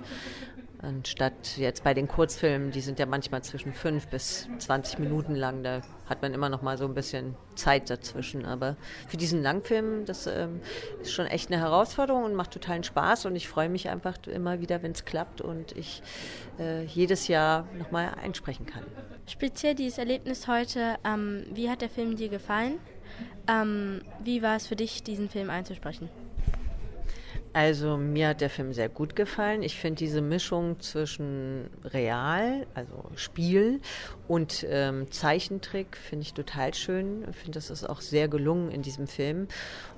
Speaker 31: Anstatt jetzt bei den Kurzfilmen, die sind ja manchmal zwischen 5 bis 20 Minuten lang, da hat man immer noch mal so ein bisschen Zeit dazwischen. Aber für diesen Langfilm, das ähm, ist schon echt eine Herausforderung und macht totalen Spaß und ich freue mich einfach immer wieder, wenn es klappt und ich äh, jedes Jahr noch mal einsprechen kann.
Speaker 24: Speziell dieses Erlebnis heute, ähm, wie hat der Film dir gefallen? Ähm, wie war es für dich, diesen Film einzusprechen?
Speaker 31: Also mir hat der Film sehr gut gefallen. Ich finde diese Mischung zwischen Real, also Spiel und ähm, Zeichentrick finde ich total schön. Ich finde, das ist auch sehr gelungen in diesem Film.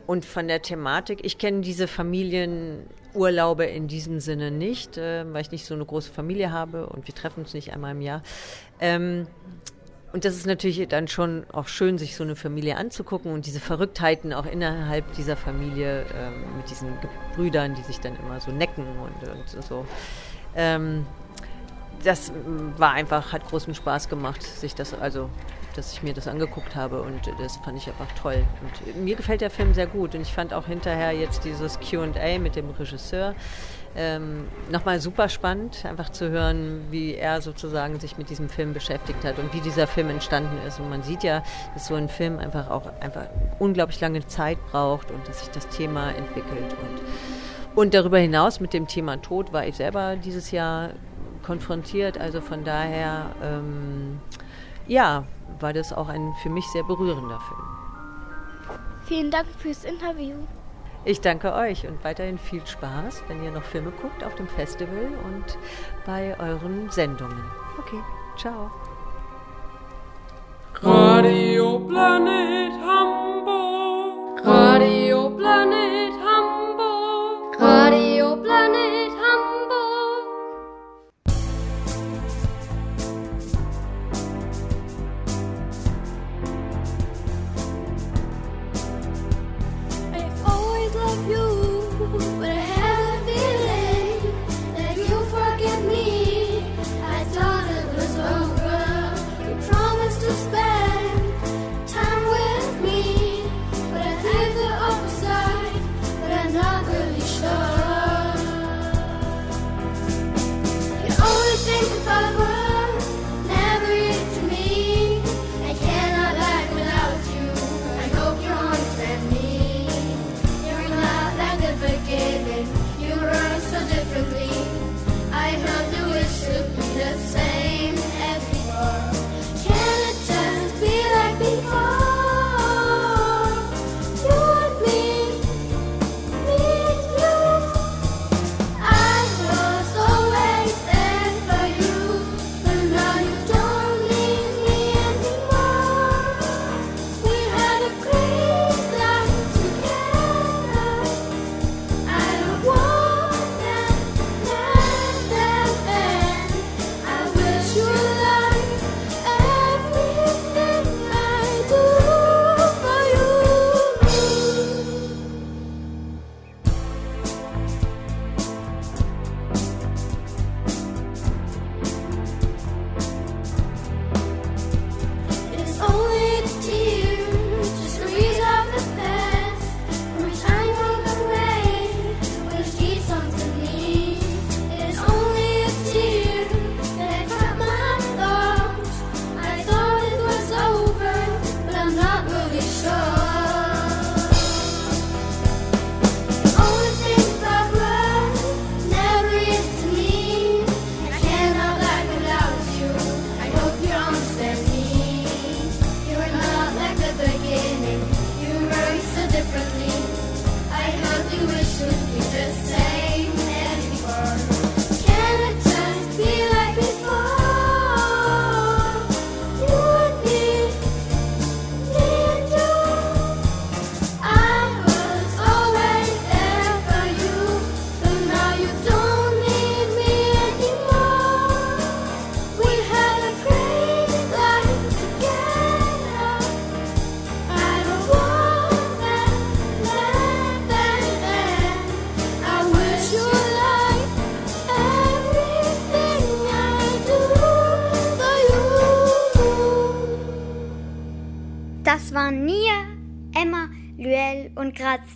Speaker 31: Und von der Thematik, ich kenne diese Familienurlaube in diesem Sinne nicht, äh, weil ich nicht so eine große Familie habe und wir treffen uns nicht einmal im Jahr. Ähm, und das ist natürlich dann schon auch schön, sich so eine Familie anzugucken und diese Verrücktheiten auch innerhalb dieser Familie ähm, mit diesen Brüdern, die sich dann immer so necken und, und so. Ähm, das war einfach, hat großen Spaß gemacht, sich das also dass ich mir das angeguckt habe und das fand ich einfach toll. Und mir gefällt der Film sehr gut und ich fand auch hinterher jetzt dieses QA mit dem Regisseur ähm, nochmal super spannend, einfach zu hören, wie er sozusagen sich mit diesem Film beschäftigt hat und wie dieser Film entstanden ist. Und man sieht ja, dass so ein Film einfach auch einfach unglaublich lange Zeit braucht und dass sich das Thema entwickelt. Und, und darüber hinaus mit dem Thema Tod war ich selber dieses Jahr konfrontiert. Also von daher, ähm, ja, war das auch ein für mich sehr berührender Film.
Speaker 19: Vielen Dank fürs Interview.
Speaker 31: Ich danke euch und weiterhin viel Spaß, wenn ihr noch Filme guckt auf dem Festival und bei euren Sendungen. Okay, ciao.
Speaker 32: Radio Planet Hamburg.
Speaker 1: You run so differently.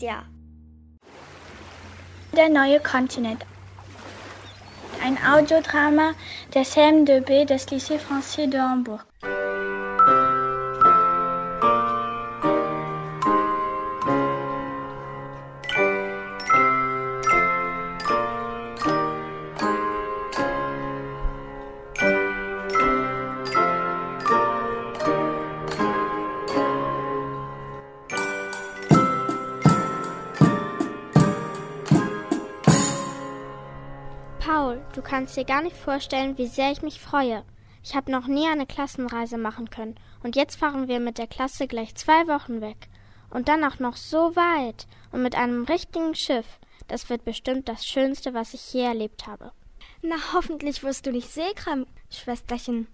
Speaker 10: Grazia.
Speaker 33: Der neue Kontinent. Ein Audiodrama der CM2B des Lycée Français de Hambourg.
Speaker 21: Kannst dir gar nicht vorstellen, wie sehr ich mich freue. Ich habe noch nie eine Klassenreise machen können und jetzt fahren wir mit der Klasse gleich zwei Wochen weg. Und dann auch noch so weit und mit einem richtigen Schiff. Das wird bestimmt das Schönste, was ich je erlebt habe.
Speaker 19: Na, hoffentlich wirst du nicht seekrank, Schwesterchen.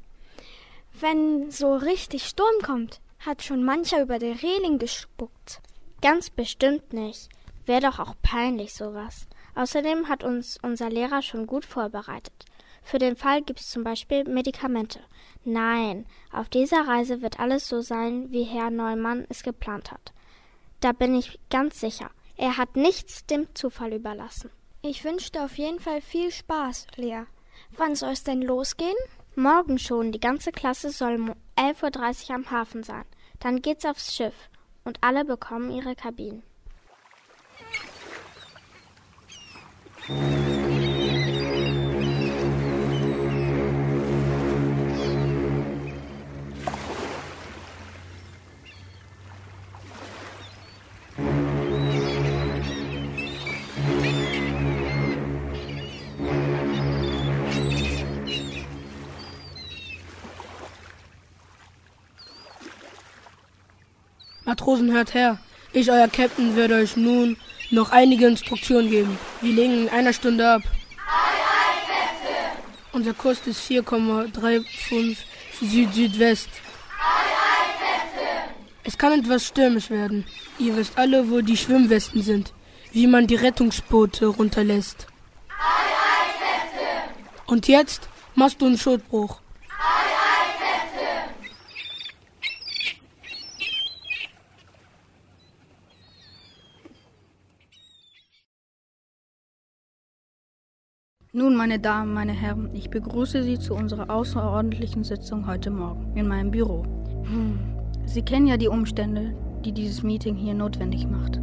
Speaker 19: Wenn so richtig Sturm kommt, hat schon mancher über die Reling gespuckt.
Speaker 21: Ganz bestimmt nicht. Wäre doch auch peinlich sowas. Außerdem hat uns unser Lehrer schon gut vorbereitet.
Speaker 19: Für den Fall gibt es zum Beispiel Medikamente. Nein, auf dieser Reise wird alles so sein, wie Herr Neumann es geplant hat. Da bin ich ganz sicher. Er hat nichts dem Zufall überlassen.
Speaker 34: Ich wünsche dir auf jeden Fall viel Spaß, Lea. Wann soll es denn losgehen?
Speaker 19: Morgen schon. Die ganze Klasse soll um 11.30 Uhr am Hafen sein. Dann geht's aufs Schiff und alle bekommen ihre Kabinen.
Speaker 35: Matrosen, hört her. Ich, euer Captain, werde euch nun noch einige Instruktionen geben. Wir legen in einer Stunde ab. Unser Kurs ist 4,35 Süd-Südwest. Es kann etwas stürmisch werden. Ihr wisst alle, wo die Schwimmwesten sind, wie man die Rettungsboote runterlässt. Und jetzt machst du einen Schotbruch. Nun, meine Damen, meine Herren, ich begrüße Sie zu unserer außerordentlichen Sitzung heute Morgen in meinem Büro. Hm. Sie kennen ja die Umstände, die dieses Meeting hier notwendig macht.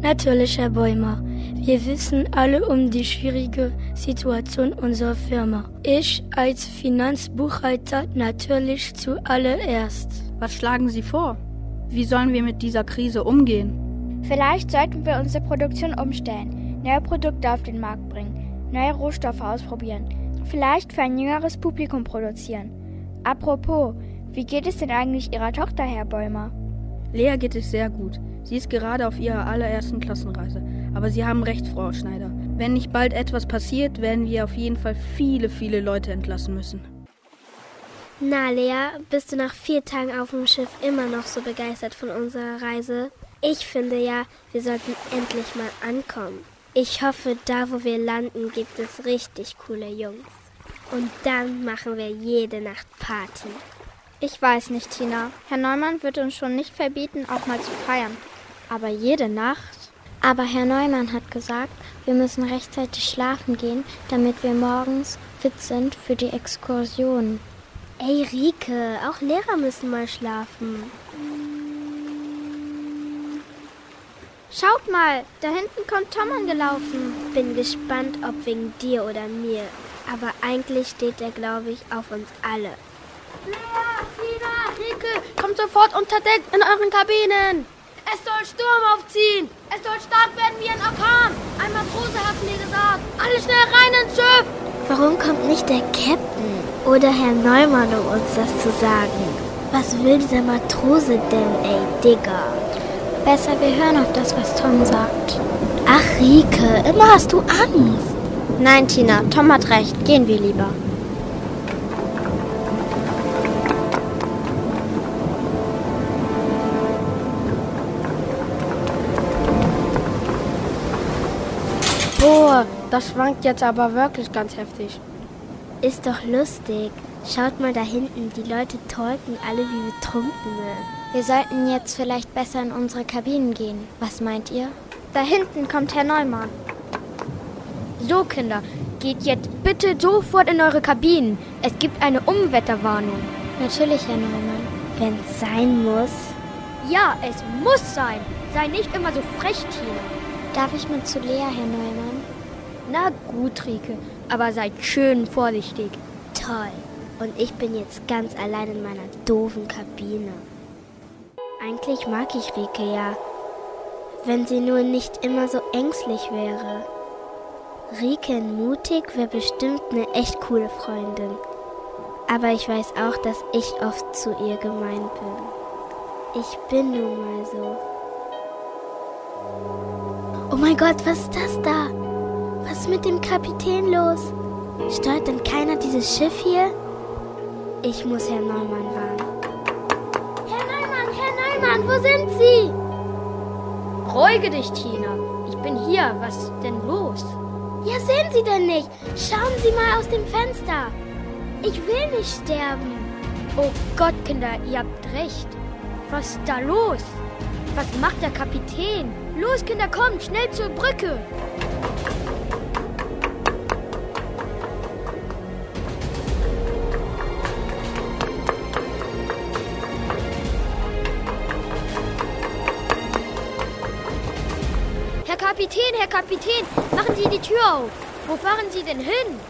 Speaker 16: Natürlich, Herr Bäumer. Wir wissen alle um die schwierige Situation unserer Firma. Ich als Finanzbuchhalter natürlich zuallererst.
Speaker 6: Was schlagen Sie vor? Wie sollen wir mit dieser Krise umgehen?
Speaker 19: Vielleicht sollten wir unsere Produktion umstellen, neue Produkte auf den Markt bringen, neue Rohstoffe ausprobieren, vielleicht für ein jüngeres Publikum produzieren. Apropos, wie geht es denn eigentlich Ihrer Tochter, Herr Bäumer?
Speaker 6: Lea geht es sehr gut. Sie ist gerade auf ihrer allerersten Klassenreise. Aber Sie haben recht, Frau Schneider. Wenn nicht bald etwas passiert, werden wir auf jeden Fall viele, viele Leute entlassen müssen.
Speaker 12: Na, Lea, bist du nach vier Tagen auf dem Schiff immer noch so begeistert von unserer Reise? Ich finde ja, wir sollten endlich mal ankommen. Ich hoffe, da wo wir landen, gibt es richtig coole Jungs. Und dann machen wir jede Nacht Party.
Speaker 19: Ich weiß nicht, Tina. Herr Neumann wird uns schon nicht verbieten, auch mal zu feiern. Aber jede Nacht?
Speaker 12: Aber Herr Neumann hat gesagt, wir müssen rechtzeitig schlafen gehen, damit wir morgens fit sind für die Exkursion. Ey, Rike, auch Lehrer müssen mal schlafen.
Speaker 19: Schaut mal, da hinten kommt Tom angelaufen.
Speaker 12: Bin gespannt, ob wegen dir oder mir. Aber eigentlich steht er, glaube ich, auf uns alle.
Speaker 1: Lea, Tina, Rike, kommt sofort unter Deck in euren Kabinen. Es soll Sturm aufziehen. Es soll stark werden wie ein Orkan. Ein Matrose hat mir gesagt. Alle schnell rein ins Schiff.
Speaker 12: Warum kommt nicht der Captain oder Herr Neumann, um uns das zu sagen? Was will dieser Matrose denn, ey, Digga?
Speaker 19: Besser, wir hören auf das, was Tom sagt.
Speaker 12: Ach, Rike, immer hast du Angst.
Speaker 19: Nein, Tina, Tom hat recht. Gehen wir lieber.
Speaker 35: Boah, das schwankt jetzt aber wirklich ganz heftig.
Speaker 12: Ist doch lustig. Schaut mal da hinten, die Leute talken alle wie Betrunkene.
Speaker 19: Wir sollten jetzt vielleicht besser in unsere Kabinen gehen. Was meint ihr? Da hinten kommt Herr Neumann.
Speaker 16: So, Kinder, geht jetzt bitte sofort in eure Kabinen. Es gibt eine Umwetterwarnung.
Speaker 12: Natürlich, Herr Neumann. Wenn es sein muss.
Speaker 16: Ja, es muss sein. Sei nicht immer so frech, Tina.
Speaker 12: Darf ich mit zu Lea, Herr Neumann?
Speaker 16: Na gut, Rike, aber seid schön vorsichtig.
Speaker 12: Toll. Und ich bin jetzt ganz allein in meiner doofen Kabine. Eigentlich mag ich Rike ja. Wenn sie nur nicht immer so ängstlich wäre. Rike mutig wäre bestimmt eine echt coole Freundin. Aber ich weiß auch, dass ich oft zu ihr gemein bin. Ich bin nun mal so. Oh mein Gott, was ist das da? Was ist mit dem Kapitän los? Steuert denn keiner dieses Schiff hier? Ich muss Herrn Neumann warnen.
Speaker 1: Neumann, wo sind Sie?
Speaker 16: Ruhige dich, Tina. Ich bin hier. Was ist denn los?
Speaker 1: Ja,
Speaker 36: Ja, sehen Sie denn nicht? Schauen Sie mal aus dem Fenster. Ich will nicht sterben.
Speaker 16: Oh Gott, Kinder, ihr habt recht. Was ist da los? Was macht der Kapitän? Los, Kinder, kommt, schnell zur Brücke.
Speaker 36: Kapitän, Herr Kapitän, machen Sie die Tür auf.
Speaker 16: Wo fahren Sie denn hin?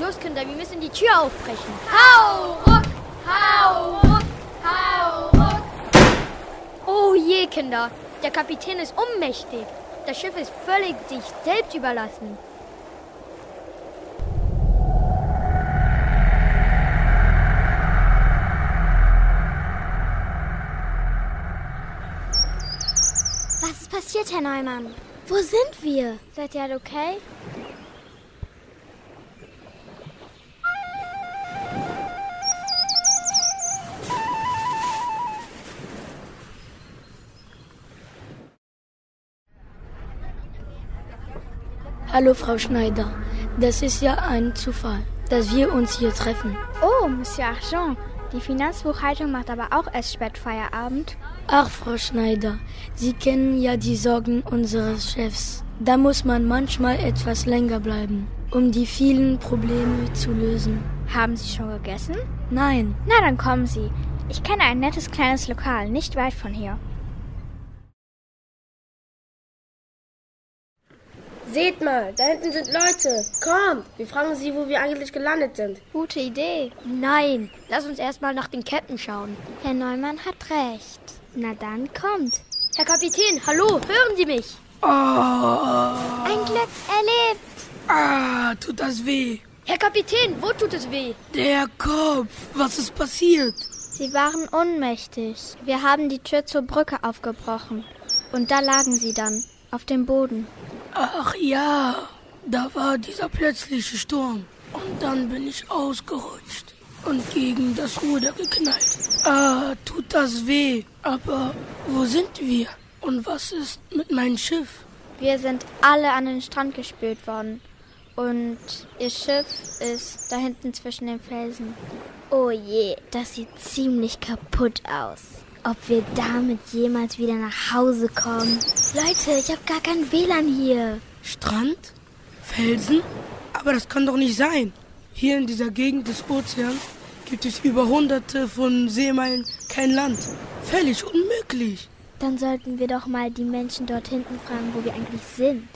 Speaker 16: Los, Kinder, wir müssen die Tür aufbrechen.
Speaker 36: Hau ruck, hau ruck, hau ruck.
Speaker 16: Oh je, Kinder, der Kapitän ist ohnmächtig. Das Schiff ist völlig sich selbst überlassen.
Speaker 36: Passiert, Herr Neumann? Wo sind wir?
Speaker 16: Seid ihr alle okay?
Speaker 12: Hallo, Frau Schneider. Das ist ja ein Zufall, dass wir uns hier treffen.
Speaker 19: Oh, Monsieur Argent. Die Finanzbuchhaltung macht aber auch erst spät Feierabend.
Speaker 12: Ach, Frau Schneider, Sie kennen ja die Sorgen unseres Chefs. Da muss man manchmal etwas länger bleiben, um die vielen Probleme zu lösen.
Speaker 19: Haben Sie schon gegessen?
Speaker 12: Nein.
Speaker 19: Na, dann kommen Sie. Ich kenne ein nettes kleines Lokal, nicht weit von hier.
Speaker 36: Seht mal, da hinten sind Leute. Kommt, wir fragen sie, wo wir eigentlich gelandet sind.
Speaker 16: Gute Idee. Nein, lass uns erstmal nach den Ketten schauen.
Speaker 19: Herr Neumann hat recht. Na dann kommt.
Speaker 16: Herr Kapitän, hallo, hören Sie mich?
Speaker 35: Oh.
Speaker 19: Ein Glück erlebt.
Speaker 35: Ah, tut das weh.
Speaker 16: Herr Kapitän, wo tut es weh?
Speaker 35: Der Kopf. Was ist passiert?
Speaker 19: Sie waren ohnmächtig. Wir haben die Tür zur Brücke aufgebrochen. Und da lagen sie dann, auf dem Boden.
Speaker 35: Ach ja, da war dieser plötzliche Sturm. Und dann bin ich ausgerutscht und gegen das Ruder geknallt. Ah, tut das weh. Aber wo sind wir? Und was ist mit meinem Schiff?
Speaker 19: Wir sind alle an den Strand gespült worden. Und ihr Schiff ist da hinten zwischen den Felsen.
Speaker 10: Oh je, das sieht ziemlich kaputt aus. Ob wir damit jemals wieder nach Hause kommen? Leute, ich habe gar kein WLAN hier.
Speaker 35: Strand? Felsen? Aber das kann doch nicht sein. Hier in dieser Gegend des Ozeans gibt es über hunderte von Seemeilen kein Land. Völlig unmöglich.
Speaker 10: Dann sollten wir doch mal die Menschen dort hinten fragen, wo wir eigentlich sind.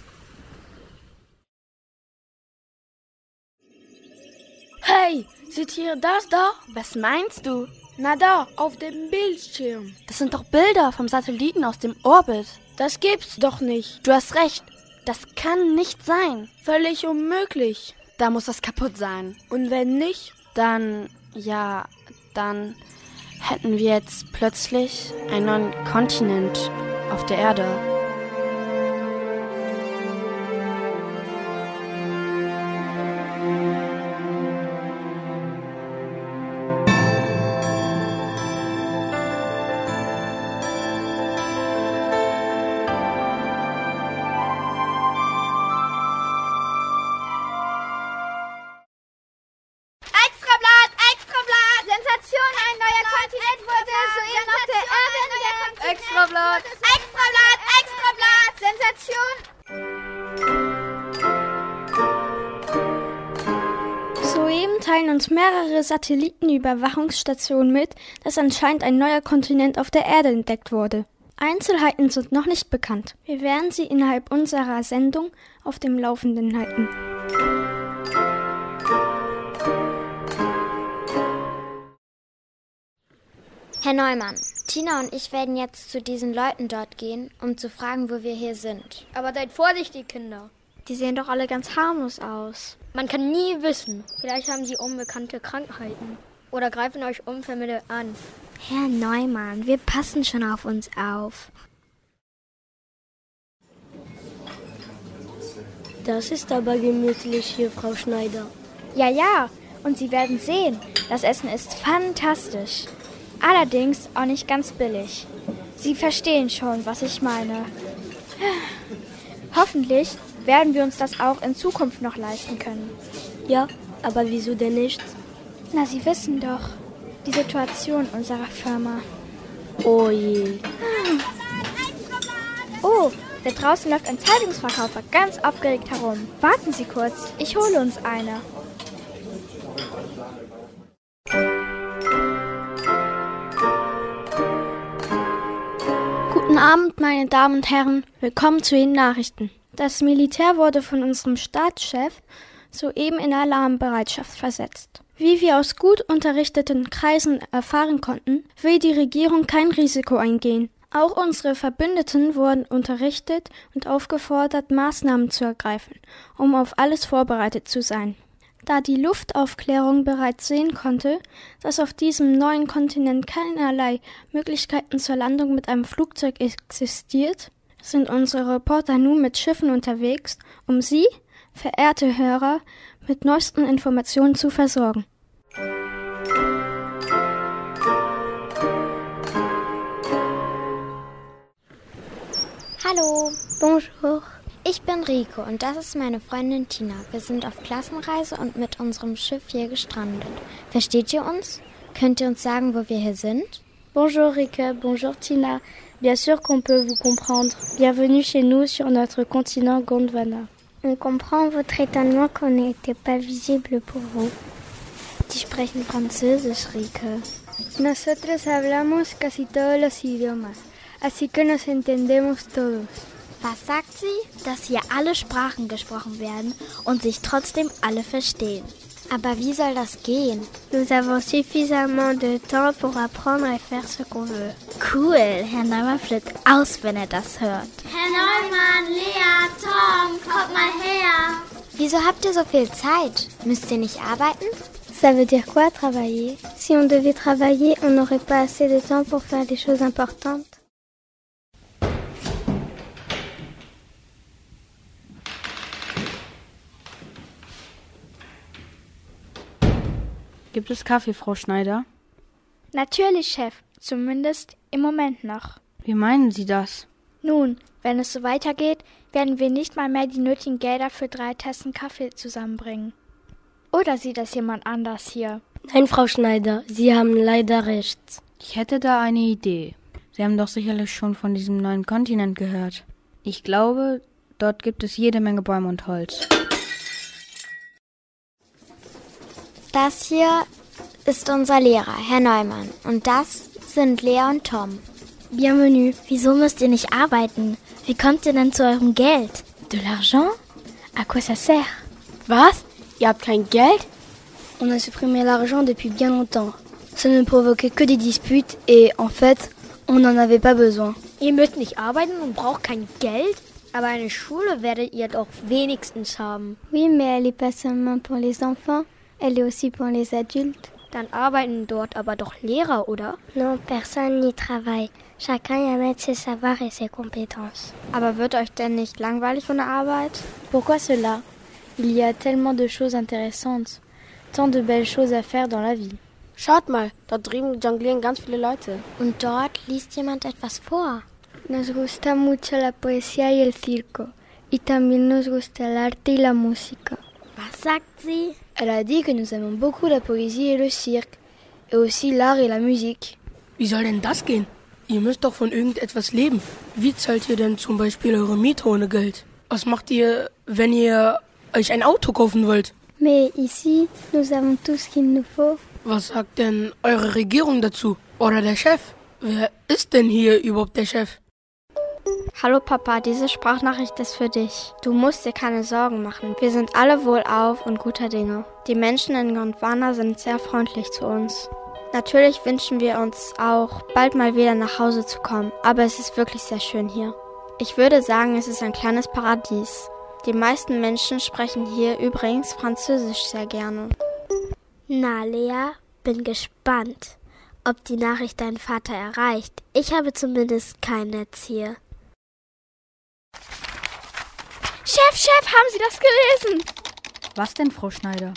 Speaker 37: Hey, seht ihr das da? Was meinst du? Na da, auf dem Bildschirm.
Speaker 1: Das sind doch Bilder vom Satelliten aus dem Orbit.
Speaker 37: Das gibt's doch nicht.
Speaker 1: Du hast recht. Das kann nicht sein.
Speaker 37: Völlig unmöglich.
Speaker 1: Da muss das kaputt sein.
Speaker 37: Und wenn nicht?
Speaker 1: Dann, ja, dann hätten wir jetzt plötzlich einen neuen Kontinent auf der Erde.
Speaker 19: Mehrere Satellitenüberwachungsstationen mit, dass anscheinend ein neuer Kontinent auf der Erde entdeckt wurde. Einzelheiten sind noch nicht bekannt. Wir werden sie innerhalb unserer Sendung auf dem Laufenden halten.
Speaker 10: Herr Neumann, Tina und ich werden jetzt zu diesen Leuten dort gehen, um zu fragen, wo wir hier sind.
Speaker 16: Aber seid vorsichtig, Kinder.
Speaker 19: Die sehen doch alle ganz harmlos aus.
Speaker 16: Man kann nie wissen. Vielleicht haben sie unbekannte Krankheiten. Oder greifen euch Unvermittelt an.
Speaker 10: Herr Neumann, wir passen schon auf uns auf.
Speaker 12: Das ist aber gemütlich hier, Frau Schneider.
Speaker 19: Ja, ja, und Sie werden sehen, das Essen ist fantastisch. Allerdings auch nicht ganz billig. Sie verstehen schon, was ich meine. Hoffentlich werden wir uns das auch in Zukunft noch leisten können.
Speaker 3: Ja, aber wieso denn nicht?
Speaker 19: Na, Sie wissen doch, die Situation unserer Firma.
Speaker 3: Oh je.
Speaker 19: Oh, da draußen läuft ein Zeitungsverkäufer ganz aufgeregt herum. Warten Sie kurz, ich hole uns eine.
Speaker 33: Guten Abend, meine Damen und Herren. Willkommen zu den Nachrichten. Das Militär wurde von unserem Staatschef soeben in Alarmbereitschaft versetzt. Wie wir aus gut unterrichteten Kreisen erfahren konnten, will die Regierung kein Risiko eingehen. Auch unsere Verbündeten wurden unterrichtet und aufgefordert, Maßnahmen zu ergreifen, um auf alles vorbereitet zu sein. Da die Luftaufklärung bereits sehen konnte, dass auf diesem neuen Kontinent keinerlei Möglichkeiten zur Landung mit einem Flugzeug existiert, sind unsere Reporter nun mit Schiffen unterwegs, um Sie, verehrte Hörer, mit neuesten Informationen zu versorgen.
Speaker 10: Hallo. Bonjour. Ich bin Rico und das ist meine Freundin Tina. Wir sind auf Klassenreise und mit unserem Schiff hier gestrandet. Versteht ihr uns? Könnt ihr uns sagen, wo wir hier sind?
Speaker 12: Bonjour Rico, bonjour Tina. Bien sûr qu'on peut vous comprendre. Bienvenue chez nous sur notre continent Gondwana.
Speaker 38: On comprend votre étonnement qu'on n'était pas visible pour vous.
Speaker 10: Die sprechen Französisch, Rike.
Speaker 12: Nosotros hablamos casi todos los idiomas, así que nos entendemos todos.
Speaker 10: Was sagt sie? Dass hier alle Sprachen gesprochen werden und sich trotzdem alle verstehen. Aber wie soll das gehen?
Speaker 12: Nous avons suffisamment de temps pour apprendre et faire ce qu'on veut.
Speaker 10: Cool, Herr Neumann flippt aus, wenn er das hört.
Speaker 39: Herr Neumann, Lea, Tom, kommt mal her.
Speaker 10: Wieso habt ihr so viel Zeit? Müsst ihr nicht arbeiten?
Speaker 12: Ça veut dire quoi travailler? Si on devait travailler, on n'aurait pas assez de temps pour faire des choses importantes.
Speaker 6: Gibt es Kaffee, Frau Schneider?
Speaker 19: Natürlich, Chef. Zumindest im Moment noch.
Speaker 6: Wie meinen Sie das?
Speaker 19: Nun, wenn es so weitergeht, werden wir nicht mal mehr die nötigen Gelder für drei Tassen Kaffee zusammenbringen. Oder sieht das jemand anders hier?
Speaker 3: Nein, Frau Schneider, Sie haben leider recht.
Speaker 6: Ich hätte da eine Idee. Sie haben doch sicherlich schon von diesem neuen Kontinent gehört. Ich glaube, dort gibt es jede Menge Bäume und Holz.
Speaker 10: Das hier ist unser Lehrer, Herr Neumann. Und das sind Lea und Tom.
Speaker 12: Bienvenue.
Speaker 10: Wieso müsst ihr nicht arbeiten? Wie kommt ihr denn zu eurem Geld?
Speaker 12: De l'argent À quoi ça sert
Speaker 3: Was? Ihr habt kein Geld?
Speaker 12: On a supprimé l'argent depuis bien longtemps. Ça ne provoquait que des disputes et en fait, on n'en avait pas besoin.
Speaker 16: Ihr müsst nicht arbeiten und braucht kein Geld? Aber eine Schule werdet ihr doch wenigstens haben.
Speaker 12: Oui, mais elle est pas seulement pour les enfants, aussi pour les adultes.
Speaker 16: Dann arbeiten dort aber doch Lehrer, oder?
Speaker 38: Non, personne n'y travaille. Chacun y amène ses savoirs et ses compétences.
Speaker 19: Aber wird euch denn nicht langweilig von der Arbeit?
Speaker 12: Pourquoi cela Il y a tellement de choses intéressantes, tant de belles choses à faire dans la vie.
Speaker 3: Schaut mal, dort drüben jonglieren ganz viele Leute.
Speaker 10: Und dort liest jemand etwas vor.
Speaker 12: Nos gusta mucho la poesía y el circo. Y también nos gusta el arte y la música.
Speaker 10: Was sagt sie?
Speaker 12: Elle a dit que nous aimons beaucoup la poésie et le cirque. Et aussi l'art et la musique.
Speaker 35: Wie soll denn das gehen? Ihr müsst doch von irgendetwas leben. Wie zahlt ihr denn zum Beispiel eure Miete ohne Geld? Was macht ihr, wenn ihr euch ein Auto kaufen wollt?
Speaker 12: Mais ici, nous avons tout ce qu'il nous faut.
Speaker 35: Was sagt denn eure Regierung dazu? Oder der Chef? Wer ist denn hier überhaupt der Chef?
Speaker 19: Hallo Papa, diese Sprachnachricht ist für dich. Du musst dir keine Sorgen machen. Wir sind alle wohlauf und guter Dinge. Die Menschen in Gondwana sind sehr freundlich zu uns. Natürlich wünschen wir uns auch, bald mal wieder nach Hause zu kommen, aber es ist wirklich sehr schön hier. Ich würde sagen, es ist ein kleines Paradies. Die meisten Menschen sprechen hier übrigens Französisch sehr gerne.
Speaker 38: Na, Lea, bin gespannt, ob die Nachricht deinen Vater erreicht. Ich habe zumindest kein Netz hier.
Speaker 19: Chef, Chef, haben Sie das gelesen?
Speaker 6: Was denn, Frau Schneider?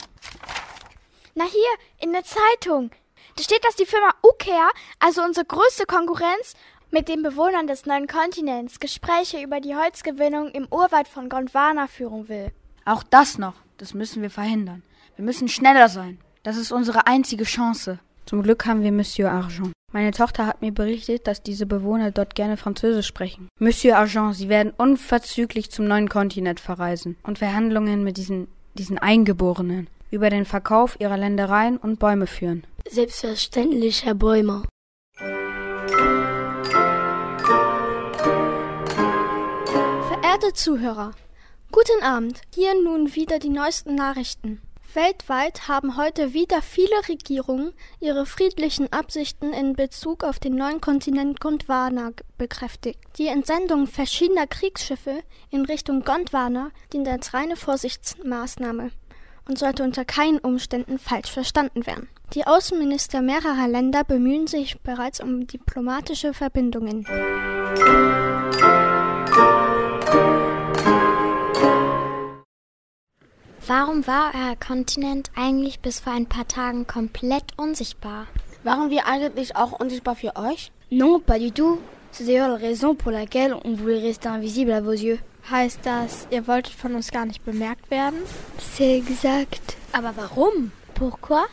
Speaker 19: Na hier, in der Zeitung. Da steht, dass die Firma Ukea, also unsere größte Konkurrenz, Mit den Bewohnern des neuen Kontinents Gespräche über die Holzgewinnung im Urwald von Gondwana führen will.
Speaker 40: Auch das noch, das müssen wir verhindern. Wir müssen schneller sein. Das ist unsere einzige Chance.
Speaker 6: Zum Glück haben wir Monsieur Argent. Meine Tochter hat mir berichtet, dass diese Bewohner dort gerne Französisch sprechen. Monsieur Argent, Sie werden unverzüglich zum neuen Kontinent verreisen und Verhandlungen mit diesen, diesen Eingeborenen über den Verkauf ihrer Ländereien und Bäume führen.
Speaker 41: Selbstverständlich, Herr Bäumer.
Speaker 19: Verehrte Zuhörer, guten Abend. Hier nun wieder die neuesten Nachrichten. Weltweit haben heute wieder viele Regierungen ihre friedlichen Absichten in Bezug auf den neuen Kontinent Gondwana bekräftigt. Die Entsendung verschiedener Kriegsschiffe in Richtung Gondwana dient als reine Vorsichtsmaßnahme und sollte unter keinen Umständen falsch verstanden werden. Die Außenminister mehrerer Länder bemühen sich bereits um diplomatische Verbindungen.
Speaker 10: Warum war euer Kontinent eigentlich bis vor ein paar Tagen komplett unsichtbar?
Speaker 3: Waren wir eigentlich auch unsichtbar für euch?
Speaker 41: Non, pas du tout. C'est d'ailleurs la raison pour laquelle on voulait rester invisible à vos yeux.
Speaker 19: Heißt das, ihr wolltet von uns gar nicht bemerkt werden?
Speaker 41: C'est exact.
Speaker 3: Aber warum?
Speaker 19: Pourquoi?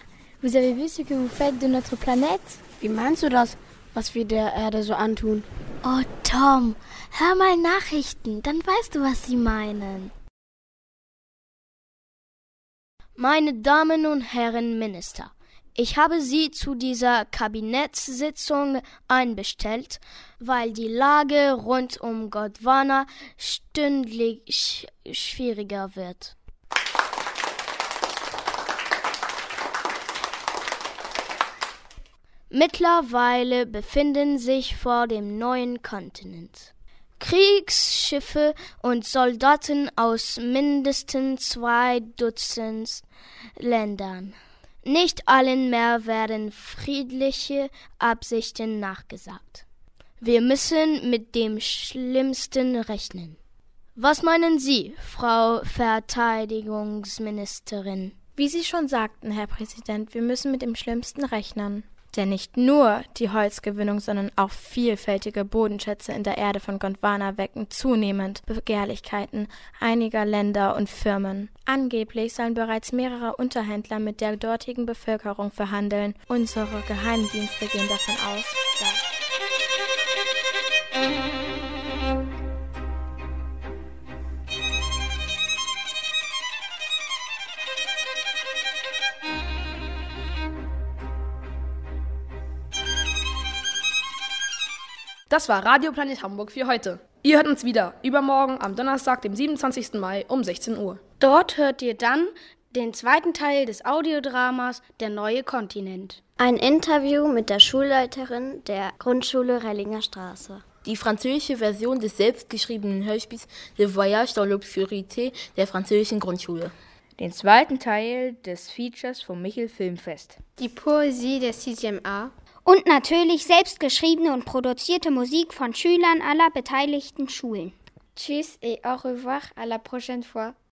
Speaker 19: Vous avez vu ce que vous faites de notre planète?
Speaker 3: Wie meinst du das, was wir der Erde so antun?
Speaker 42: Oh, Tom, hör mal Nachrichten, dann weißt du, was sie meinen.
Speaker 12: Meine Damen und Herren Minister, ich habe Sie zu dieser Kabinettssitzung einbestellt, weil die Lage rund um Gondwana stündlich schwieriger wird. Mittlerweile befinden sich vor dem neuen Kontinent Kriegsschiffe und Soldaten aus mindestens zwei Dutzend Ländern. Nicht allen mehr werden friedliche Absichten nachgesagt. Wir müssen mit dem Schlimmsten rechnen. Was meinen Sie, Frau Verteidigungsministerin?
Speaker 43: Wie Sie schon sagten, Herr Präsident, wir müssen mit dem Schlimmsten rechnen. Denn nicht nur die Holzgewinnung, sondern auch vielfältige Bodenschätze in der Erde von Gondwana wecken zunehmend Begehrlichkeiten einiger Länder und Firmen. Angeblich sollen bereits mehrere Unterhändler mit der dortigen Bevölkerung verhandeln. Unsere Geheimdienste gehen davon aus, dass
Speaker 44: Das war Radio Planet Hamburg für heute. Ihr hört uns wieder übermorgen am Donnerstag, dem 27. Mai um 16 Uhr.
Speaker 45: Dort hört ihr dann den zweiten Teil des Audiodramas Der neue Kontinent.
Speaker 10: Ein Interview mit der Schulleiterin der Grundschule Rellinger Straße.
Speaker 1: Die französische Version des selbstgeschriebenen Hörspiels Le Voyage dans l'Obscurité der französischen Grundschule.
Speaker 46: Den zweiten Teil des Features vom Michel Filmfest.
Speaker 19: Die Poesie der 6 A.
Speaker 47: Und natürlich selbstgeschriebene und produzierte Musik von Schülern aller beteiligten Schulen.
Speaker 19: Tschüss et au revoir à la prochaine fois.